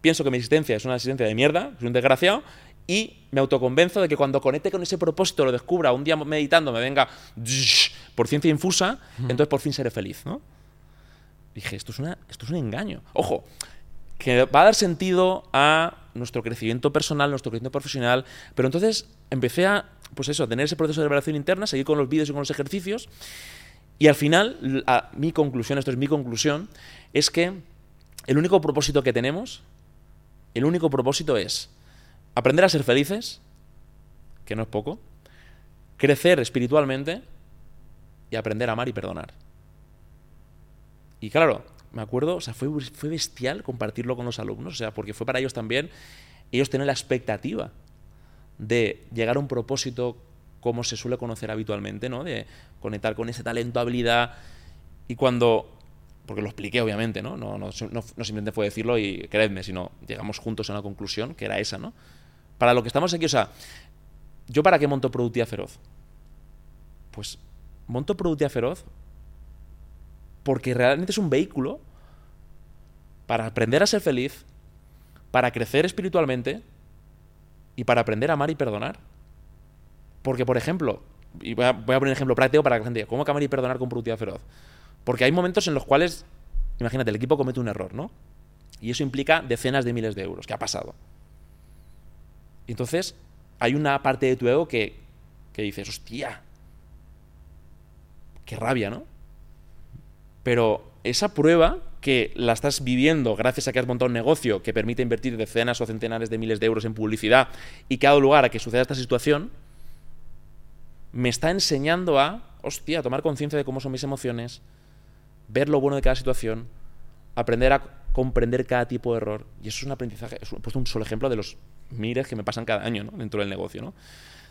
pienso que mi existencia es una existencia de mierda, es un desgraciado, y me autoconvenzo de que cuando conecte con ese propósito, lo descubra, un día meditando me venga por ciencia infusa, entonces por fin seré feliz, ¿no? Dije, esto es, una, esto es un engaño. Ojo, que va a dar sentido a nuestro crecimiento personal, nuestro crecimiento profesional, pero entonces empecé a, pues eso, a tener ese proceso de revelación interna, seguir con los vídeos y con los ejercicios, y al final, mi conclusión, esto es mi conclusión, es que el único propósito que tenemos, el único propósito es aprender a ser felices, que no es poco, crecer espiritualmente y aprender a amar y perdonar. Y claro, me acuerdo, o sea, fue, fue bestial compartirlo con los alumnos, o sea, porque fue para ellos también, ellos tener la expectativa de llegar a un propósito como se suele conocer habitualmente, ¿no? De conectar con ese talento, habilidad, y cuando, porque lo expliqué obviamente, ¿no? No, no, no, no simplemente fue decirlo y creedme, sino llegamos juntos a una conclusión que era esa, ¿no? Para lo que estamos aquí, o sea, ¿yo para qué monto Productividad Feroz? Pues monto Productividad Feroz porque realmente es un vehículo para aprender a ser feliz, para crecer espiritualmente y para aprender a amar y perdonar. Porque, por ejemplo, y voy a, poner un ejemplo práctico para que la gente diga, ¿cómo amar y perdonar con productividad feroz? Porque hay momentos en los cuales, imagínate, el equipo comete un error, ¿no? Y eso implica decenas de miles de euros, ¿qué ha pasado? entonces, hay una parte de tu ego que, que dices, hostia, qué rabia, ¿no? Pero esa prueba que la estás viviendo gracias a que has montado un negocio que permite invertir decenas o centenares de miles de euros en publicidad y que ha dado lugar a que suceda esta situación, me está enseñando a, hostia, tomar conciencia de cómo son mis emociones, ver lo bueno de cada situación, aprender a comprender cada tipo de error. Y eso es un aprendizaje. He puesto un solo ejemplo de los miles que me pasan cada año dentro del negocio. ¿no?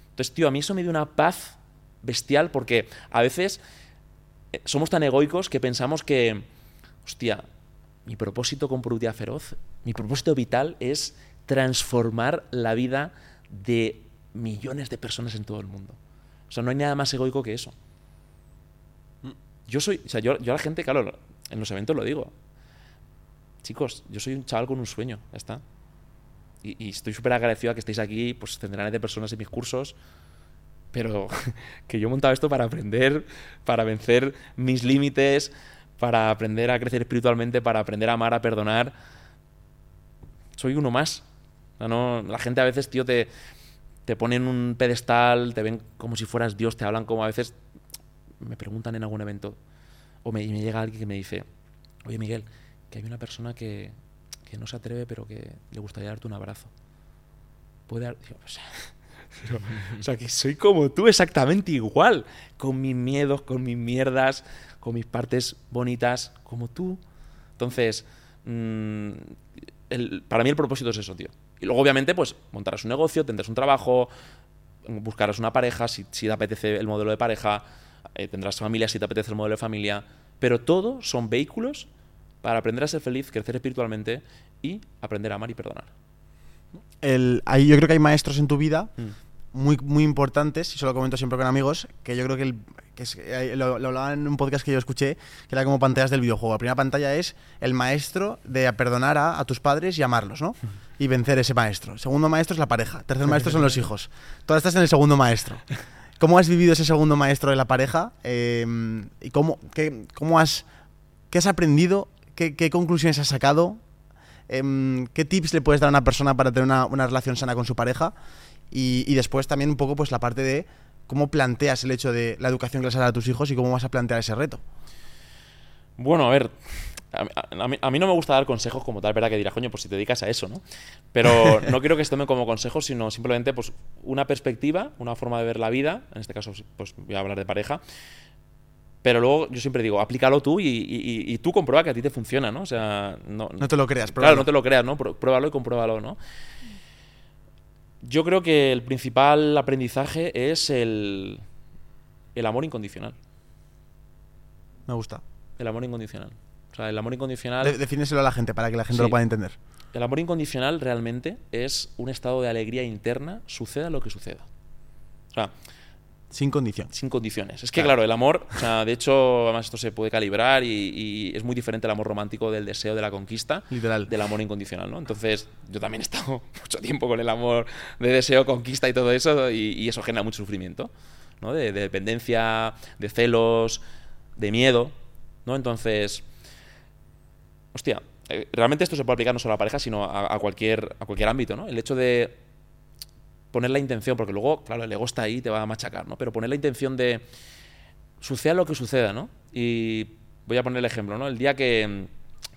Entonces, tío, a mí eso me dio una paz bestial porque a veces somos tan egoicos que pensamos que, hostia, mi propósito con Productividad Feroz, mi propósito vital es transformar la vida de millones de personas en todo el mundo. O sea, no hay nada más egoico que eso. Yo soy, o sea, yo, yo a la gente, claro, en los eventos lo digo. Chicos, yo soy un chaval con un sueño, ya está. Y, y estoy súper agradecido a que estéis aquí, pues centenares de personas en mis cursos, pero que yo he montado esto para aprender, para vencer mis límites, para aprender a crecer espiritualmente, para aprender a amar, a perdonar. Soy uno más. no, la gente a veces, tío, te, te ponen un pedestal, te ven como si fueras Dios, te hablan como a veces me preguntan en algún evento o me, me llega alguien que me dice, oye Miguel, que hay una persona que, que no se atreve pero que le gustaría darte un abrazo. Puede dar... o sea, que soy como tú exactamente igual, con mis miedos, con mis mierdas, con mis partes bonitas, como tú. Entonces, mm, para mí el propósito es eso, tío. Y luego, obviamente, pues montarás un negocio, tendrás un trabajo, buscarás una pareja, si, te apetece el modelo de pareja, eh, tendrás familia si te apetece el modelo de familia. Pero todo son vehículos para aprender a ser feliz, crecer espiritualmente y aprender a amar y perdonar. El, yo creo que hay maestros en tu vida mm. muy, muy importantes, y eso lo comento siempre con amigos, que yo creo que, el, eh, lo, lo, hablaba en un podcast que yo escuché, que era como pantallas del videojuego. La primera pantalla es el maestro de perdonar a, a tus padres y amarlos, ¿no? Y vencer ese maestro. segundo maestro es la pareja. tercer maestro son los hijos. Todas estás en el segundo maestro. ¿Cómo has vivido ese segundo maestro de la pareja? Em, ¿Y cómo, qué, cómo has, qué has aprendido? ¿Qué, qué conclusiones has sacado? Em, ¿Qué tips le puedes dar a una persona para tener una, una relación sana con su pareja? Y, y, después también un poco pues la parte de cómo planteas el hecho de la educación que les das a tus hijos y cómo vas a plantear ese reto. Bueno, a ver, a, mí, no me gusta dar consejos como tal, ¿verdad? Que dirás, coño, pues si te dedicas a eso, ¿no? Pero no quiero que se tome como consejos, sino simplemente pues una perspectiva, una forma de ver la vida, en este caso pues voy a hablar de pareja, pero luego yo siempre digo, aplícalo tú y, tú comprueba que a ti te funciona, ¿no? O sea, no, no te lo creas, pruébalo. Claro, no te lo creas, ¿no? Pruébalo y compruébalo, ¿no? Yo creo que el principal aprendizaje es el, el amor incondicional. Me gusta. El amor incondicional. O sea, el amor incondicional... defíneselo a la gente para que la gente lo pueda entender. El amor incondicional realmente es un estado de alegría interna, suceda lo que suceda. O sea, sin condición. Sin condiciones. Es que, claro, el amor, o sea, de hecho, además esto se puede calibrar y, es muy diferente el amor romántico del deseo de la conquista. Literal. Del amor incondicional, ¿no? Entonces, yo también he estado mucho tiempo con el amor de deseo, conquista y todo eso, y, eso genera mucho sufrimiento, ¿no? De, dependencia, de celos, de miedo, ¿no? Entonces, hostia, eh, realmente esto se puede aplicar no solo a la pareja, sino a, cualquier, a cualquier ámbito, ¿no? El hecho de poner la intención, porque luego, claro, el ego está ahí y te va a machacar, ¿no? Pero poner la intención de suceda lo que suceda, ¿no? Y voy a poner el ejemplo, ¿no? El día que,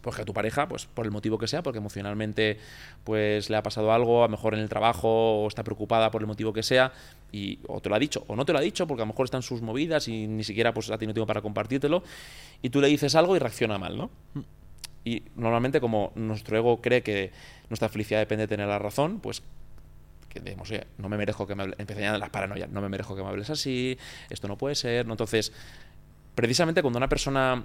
pues que a tu pareja, pues por el motivo que sea, porque emocionalmente pues le ha pasado algo, a lo mejor en el trabajo, o está preocupada por el motivo que sea, y o te lo ha dicho, o no te lo ha dicho, porque a lo mejor están sus movidas y ni siquiera pues ha tenido tiempo para compartírtelo, y tú le dices algo y reacciona mal, ¿no? y normalmente como nuestro ego cree que nuestra felicidad depende de tener la razón, pues que no me merezco que me hables, empezarían las paranoias, no me merezco que me hables así, esto no puede ser, ¿no? Entonces, precisamente cuando una persona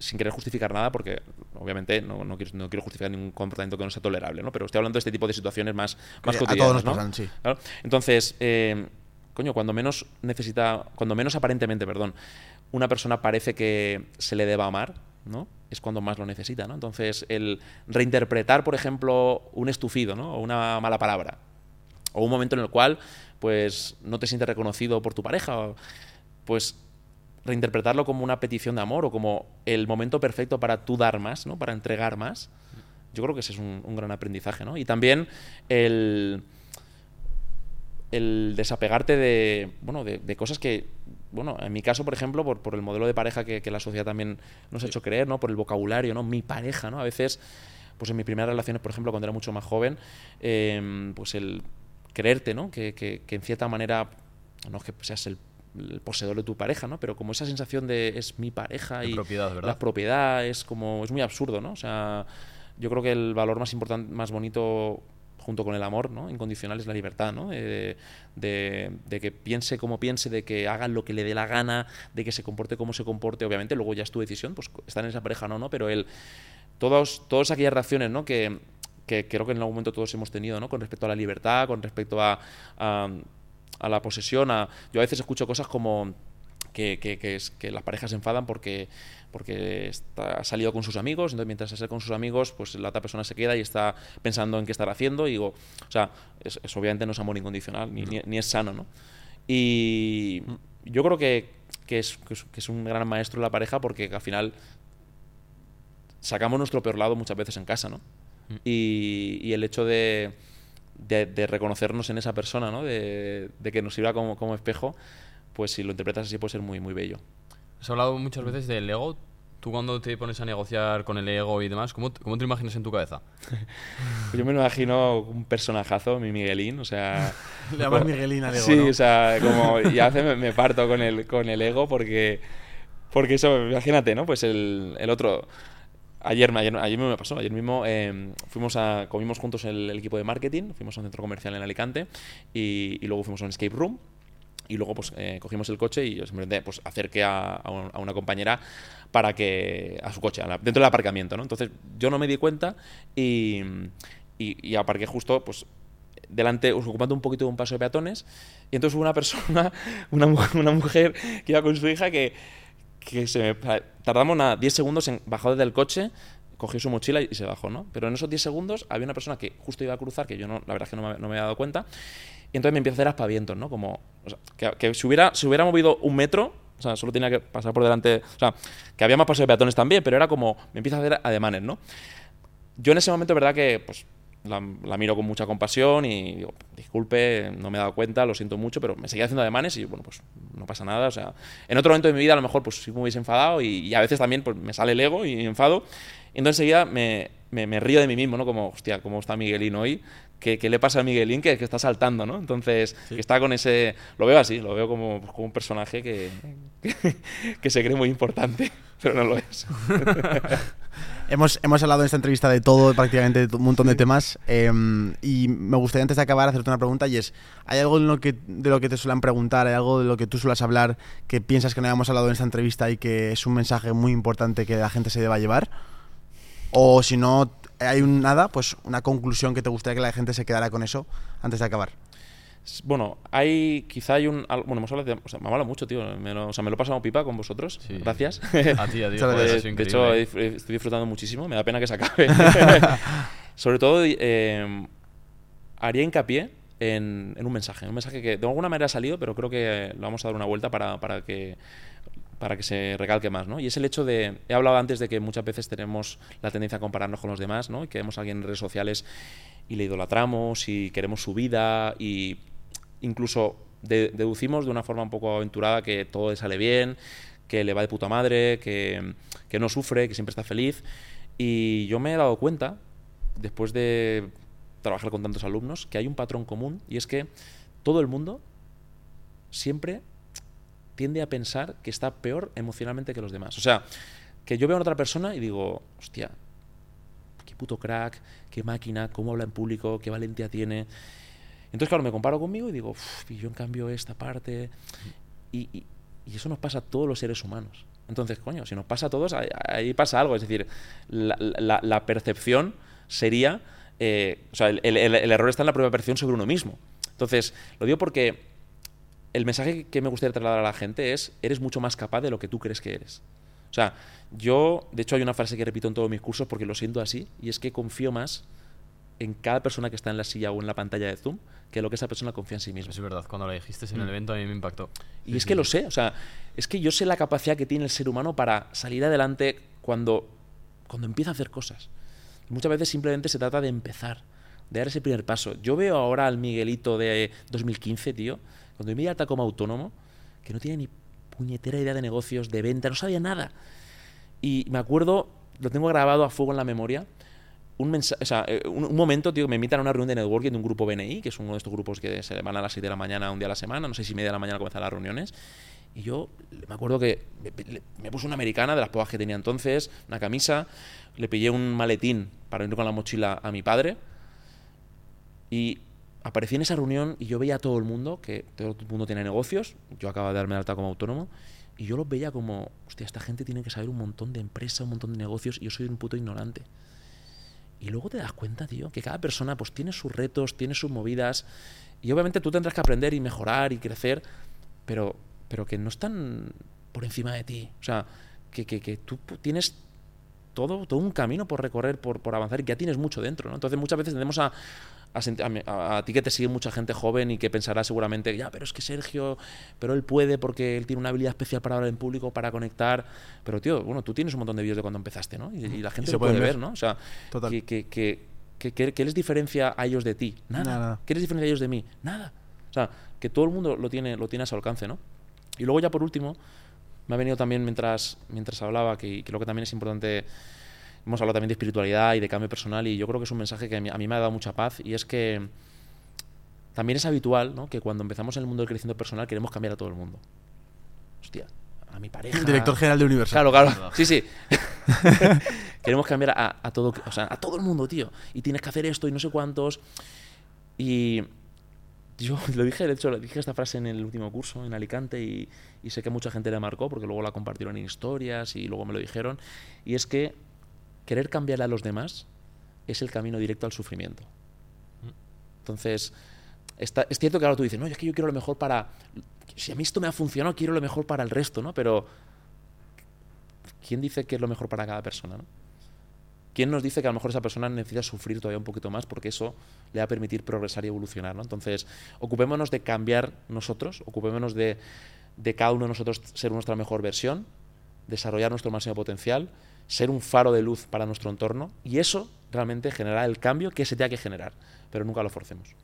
sin querer justificar nada, porque obviamente no, no, quiero, no, quiero, justificar ningún comportamiento que no sea tolerable, ¿no? Pero estoy hablando de este tipo de situaciones más, más cotidianas, ¿no? Pasan, sí. ¿Claro? Entonces, eh, coño, cuando menos necesita, cuando menos aparentemente, perdón, una persona parece que se le deba amar, ¿no? Es cuando más lo necesita, ¿no? Entonces, el reinterpretar, por ejemplo, un estufido, ¿no? O una mala palabra, o un momento en el cual, pues, no te sientes reconocido por tu pareja, pues reinterpretarlo como una petición de amor o como el momento perfecto para tú dar más, ¿no? Para entregar más. Yo creo que ese es un, un gran aprendizaje, ¿no? Y también el el desapegarte de, bueno, de, cosas que, bueno, en mi caso, por ejemplo, por, por el modelo de pareja que, la sociedad también nos ha hecho creer, ¿no? Por el vocabulario, ¿no? Mi pareja, ¿no? A veces, pues en mis primeras relaciones, por ejemplo, cuando era mucho más joven, em, pues el creerte, ¿no? Que, que, en cierta manera, no es que seas el, poseedor de tu pareja, ¿no? Pero como esa sensación de es mi pareja y propiedad, ¿verdad? la propiedad es como, es muy absurdo, ¿no? O sea, yo creo que el valor más importante, más bonito junto con el amor ¿no? incondicional es la libertad, ¿no? de, que piense como piense, de que hagan lo que le dé la gana, de que se comporte como se comporte, obviamente, luego ya es tu decisión, pues estar en esa pareja no, ¿no? Pero él, todos, todas aquellas reacciones ¿no? que, que creo que en algún momento todos hemos tenido, ¿no? Con respecto a la libertad, con respecto a, a, la posesión, a, yo a veces escucho cosas como que, que, es, que las parejas se enfadan porque porque está, ha salido con sus amigos, entonces mientras está con sus amigos, pues la otra persona se queda y está pensando en qué estar haciendo, y digo, o sea, eso obviamente no es amor incondicional, ni, ni, es sano, ¿no? Y yo creo que, que, es, que, es, un gran maestro la pareja porque al final sacamos nuestro peor lado muchas veces en casa, ¿no? Mm. Y, y el hecho de, de, reconocernos en esa persona, ¿no? De, de que nos sirva como, como espejo, pues si lo interpretas así puede ser muy, muy bello. Has hablado muchas veces del ego. Tú cuando te pones a negociar con el ego y demás, ¿cómo, cómo te imaginas en tu cabeza? Yo me imagino un personajazo, mi Miguelín, o sea... Le llamas Miguelín al ego, Sí, o sea, como ya hace me, me, parto con el, con el ego porque... Porque eso, imagínate, ¿no? Pues el, el otro... Ayer, ayer, ayer, mismo me pasó, ayer mismo eh, fuimos a, comimos juntos el, el, equipo de marketing, fuimos a un centro comercial en Alicante y, y luego fuimos a un escape room y luego pues eh, cogimos el coche y yo simplemente pues acerqué a, a, una compañera para que a su coche, dentro del aparcamiento, ¿no? Entonces yo no me di cuenta y, y, aparqué justo pues delante, ocupando un poquito de un paso de peatones y entonces hubo una persona, una, una mujer que iba con su hija que, que se tardamos nada, 10 segundos en bajar del coche cogió su mochila y se bajó, ¿no? Pero en esos 10 segundos había una persona que justo iba a cruzar, que yo no, la verdad es que no me, no me había dado cuenta, y entonces me empieza a hacer aspavientos, ¿no? Como, o sea, que, que si, hubiera, si hubiera movido un metro, o sea, solo tenía que pasar por delante, o sea, que había más pasos de peatones también, pero era como, me empieza a hacer ademanes, ¿no? Yo en ese momento, verdad que, pues, la, la, miro con mucha compasión y digo, disculpe, no me he dado cuenta, lo siento mucho, pero me seguía haciendo ademanes y bueno, pues no pasa nada. O sea, en otro momento de mi vida a lo mejor pues sí me hubiese enfadado y, y a veces también pues me sale el ego y enfado. Y entonces enseguida me, me, me, río de mí mismo, ¿no? Como, hostia, ¿cómo está Miguelín hoy? ¿Qué, qué le pasa a Miguelín que, que está saltando, ¿no? Entonces, sí. que está con ese... Lo veo así, lo veo como, como un personaje que, que, que se cree muy importante, pero no lo es. hemos, hemos hablado en esta entrevista de todo, prácticamente de un montón de temas. Eh, y me gustaría antes de acabar hacerte una pregunta y es, ¿hay algo de lo, que, de lo que te suelen preguntar, hay algo de lo que tú suelas hablar que piensas que no hayamos hablado en esta entrevista y que es un mensaje muy importante que la gente se deba llevar? O si no hay un nada, pues una conclusión que te gustaría que la gente se quedara con eso antes de acabar. Bueno, hay quizá hay un bueno, hemos hablado de, o sea, me mola mucho, tío, me lo, o sea, me lo he pasado pipa con vosotros. Sí. Gracias. A ti, a ti. Pues, de hecho, estoy disfrutando muchísimo, me da pena que se acabe. Sobre todo eh, haría hincapié en, en, un mensaje, un mensaje que de alguna manera ha salido, pero creo que lo vamos a dar una vuelta para, para que para que se recalque más, ¿no? Y es el hecho de, he hablado antes de que muchas veces tenemos la tendencia a compararnos con los demás, ¿no? Y que vemos a alguien en redes sociales y le idolatramos y queremos su vida y incluso de, deducimos de una forma un poco aventurada que todo le sale bien, que le va de puta madre, que, que no sufre, que siempre está feliz. Y yo me he dado cuenta, después de trabajar con tantos alumnos, que hay un patrón común y es que todo el mundo siempre tiende a pensar que está peor emocionalmente que los demás. O sea, que yo veo a otra persona y digo, hostia, puto crack, qué máquina, cómo habla en público, qué valentía tiene. Entonces, claro, me comparo conmigo y digo, y yo en cambio esta parte. Y, eso nos pasa a todos los seres humanos. Entonces, coño, si nos pasa a todos, ahí, pasa algo. Es decir, la, percepción sería. Eh, o sea, el, el, el, error está en la propia percepción sobre uno mismo. Entonces, lo digo porque el mensaje que me gustaría trasladar a la gente es: eres mucho más capaz de lo que tú crees que eres. O sea, yo, de hecho, hay una frase que repito en todos mis cursos porque lo siento así, y es que confío más en cada persona que está en la silla o en la pantalla de Zoom que lo que esa persona confía en sí misma. Es verdad, cuando lo dijiste en el mm. evento a mí me impactó. Y es que lo sé, o sea, es que yo sé la capacidad que tiene el ser humano para salir adelante cuando, cuando empieza a hacer cosas. Muchas veces simplemente se trata de empezar, de dar ese primer paso. Yo veo ahora al Miguelito de 2015, tío, cuando me alta como autónomo, que no tiene ni puñetera idea de negocios, de venta, no sabía nada. Y me acuerdo, lo tengo grabado a fuego en la memoria, un, sea, eh, un, momento, tío, me invitan a una reunión de networking de un grupo BNI, que es uno de estos grupos que se van a las 6 de la mañana un día a la semana, no sé si media de la mañana comienzan las reuniones. Y yo me acuerdo que me, puse una americana de las pocas que tenía entonces, una camisa, le pillé un maletín para ir con la mochila a mi padre y aparecí en esa reunión y yo veía a todo el mundo, que todo el mundo tiene negocios, yo acababa de darme alta como autónomo, y yo los veía como, hostia, esta gente tiene que saber un montón de empresas, un montón de negocios, y yo soy un puto ignorante. Y luego te das cuenta, tío, que cada persona pues tiene sus retos, tiene sus movidas, y obviamente tú tendrás que aprender y mejorar y crecer, pero, pero que no están por encima de ti. O sea, que, que, que tú tienes todo, todo un camino por recorrer, por, por avanzar y que ya tienes mucho dentro. ¿no? Entonces muchas veces tendemos a, a, ti que te sigue mucha gente joven y que pensará seguramente, ya, pero es que Sergio, pero él puede porque él tiene una habilidad especial para hablar en público, para conectar. Pero, tío, bueno, tú tienes un montón de vídeos de cuando empezaste, ¿no? Y, la gente se lo puede ver, ¿no? O sea, Que, que, ¿qué les diferencia a ellos de ti? Nada. ¿Qué les diferencia a ellos de mí? Nada. O sea, que todo el mundo lo tiene, lo tiene a su alcance, ¿no? Y luego ya por último, me ha venido también mientras, mientras hablaba, que creo que también es importante hemos hablado también de espiritualidad y de cambio personal y yo creo que es un mensaje que a mí, me ha dado mucha paz y es que también es habitual ¿no? que cuando empezamos en el mundo del crecimiento personal queremos cambiar a todo el mundo. Hostia, a mi pareja. El director general de Universal. Claro, claro. Sí, sí. queremos cambiar a, todo, o sea, a todo el mundo, tío. Y tienes que hacer esto y no sé cuántos. Y yo lo dije, de hecho, dije esta frase en el último curso en Alicante y, y sé que mucha gente la marcó porque luego la compartieron en historias y luego me lo dijeron. Y es que querer cambiar a los demás es el camino directo al sufrimiento. Entonces, está, es cierto que ahora tú dices, no, es que yo quiero lo mejor para... Si a mí esto me ha funcionado, quiero lo mejor para el resto, ¿no? Pero, ¿quién dice que es lo mejor para cada persona, ¿no? ¿Quién nos dice que a lo mejor esa persona necesita sufrir todavía un poquito más porque eso le va a permitir progresar y evolucionar? ¿no? Entonces, ocupémonos de cambiar nosotros, ocupémonos de, de cada uno de nosotros ser nuestra mejor versión, desarrollar nuestro máximo potencial ser un faro de luz para nuestro entorno y eso realmente generará el cambio que se tenga que generar, pero nunca lo forcemos.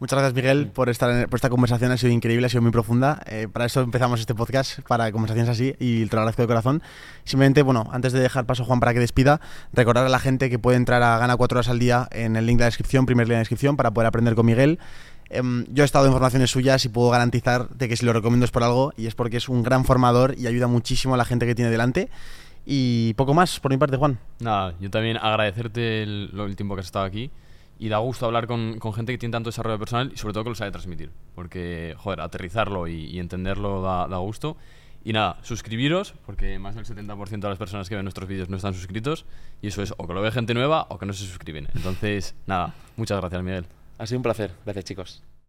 Muchas gracias, Miguel, por, estar por esta conversación. Ha sido increíble, ha sido muy profunda. Eh, para eso empezamos este podcast, para conversaciones así, y te lo agradezco de corazón. Simplemente, bueno, antes de dejar paso a Juan para que despida, recordar a la gente que puede entrar a Gana 4 horas al día en el link de la descripción, primer link de la descripción, para poder aprender con Miguel. Em, yo he estado en formaciones suyas y puedo garantizar de que si lo recomiendo es por algo, y es porque es un gran formador y ayuda muchísimo a la gente que tiene delante. Y poco más por mi parte, Juan. Nada, yo también agradecerte el, el tiempo que has estado aquí y da gusto hablar con, con, gente que tiene tanto desarrollo personal y sobre todo que lo sabe transmitir. Porque, joder, aterrizarlo y, entenderlo da, da, gusto. Y nada, suscribiros, porque más del 70% de las personas que ven nuestros vídeos no están suscritos. Y eso es o que lo ve gente nueva o que no se suscriben. Entonces, nada, muchas gracias, Miguel. Ha sido un placer. Gracias, chicos.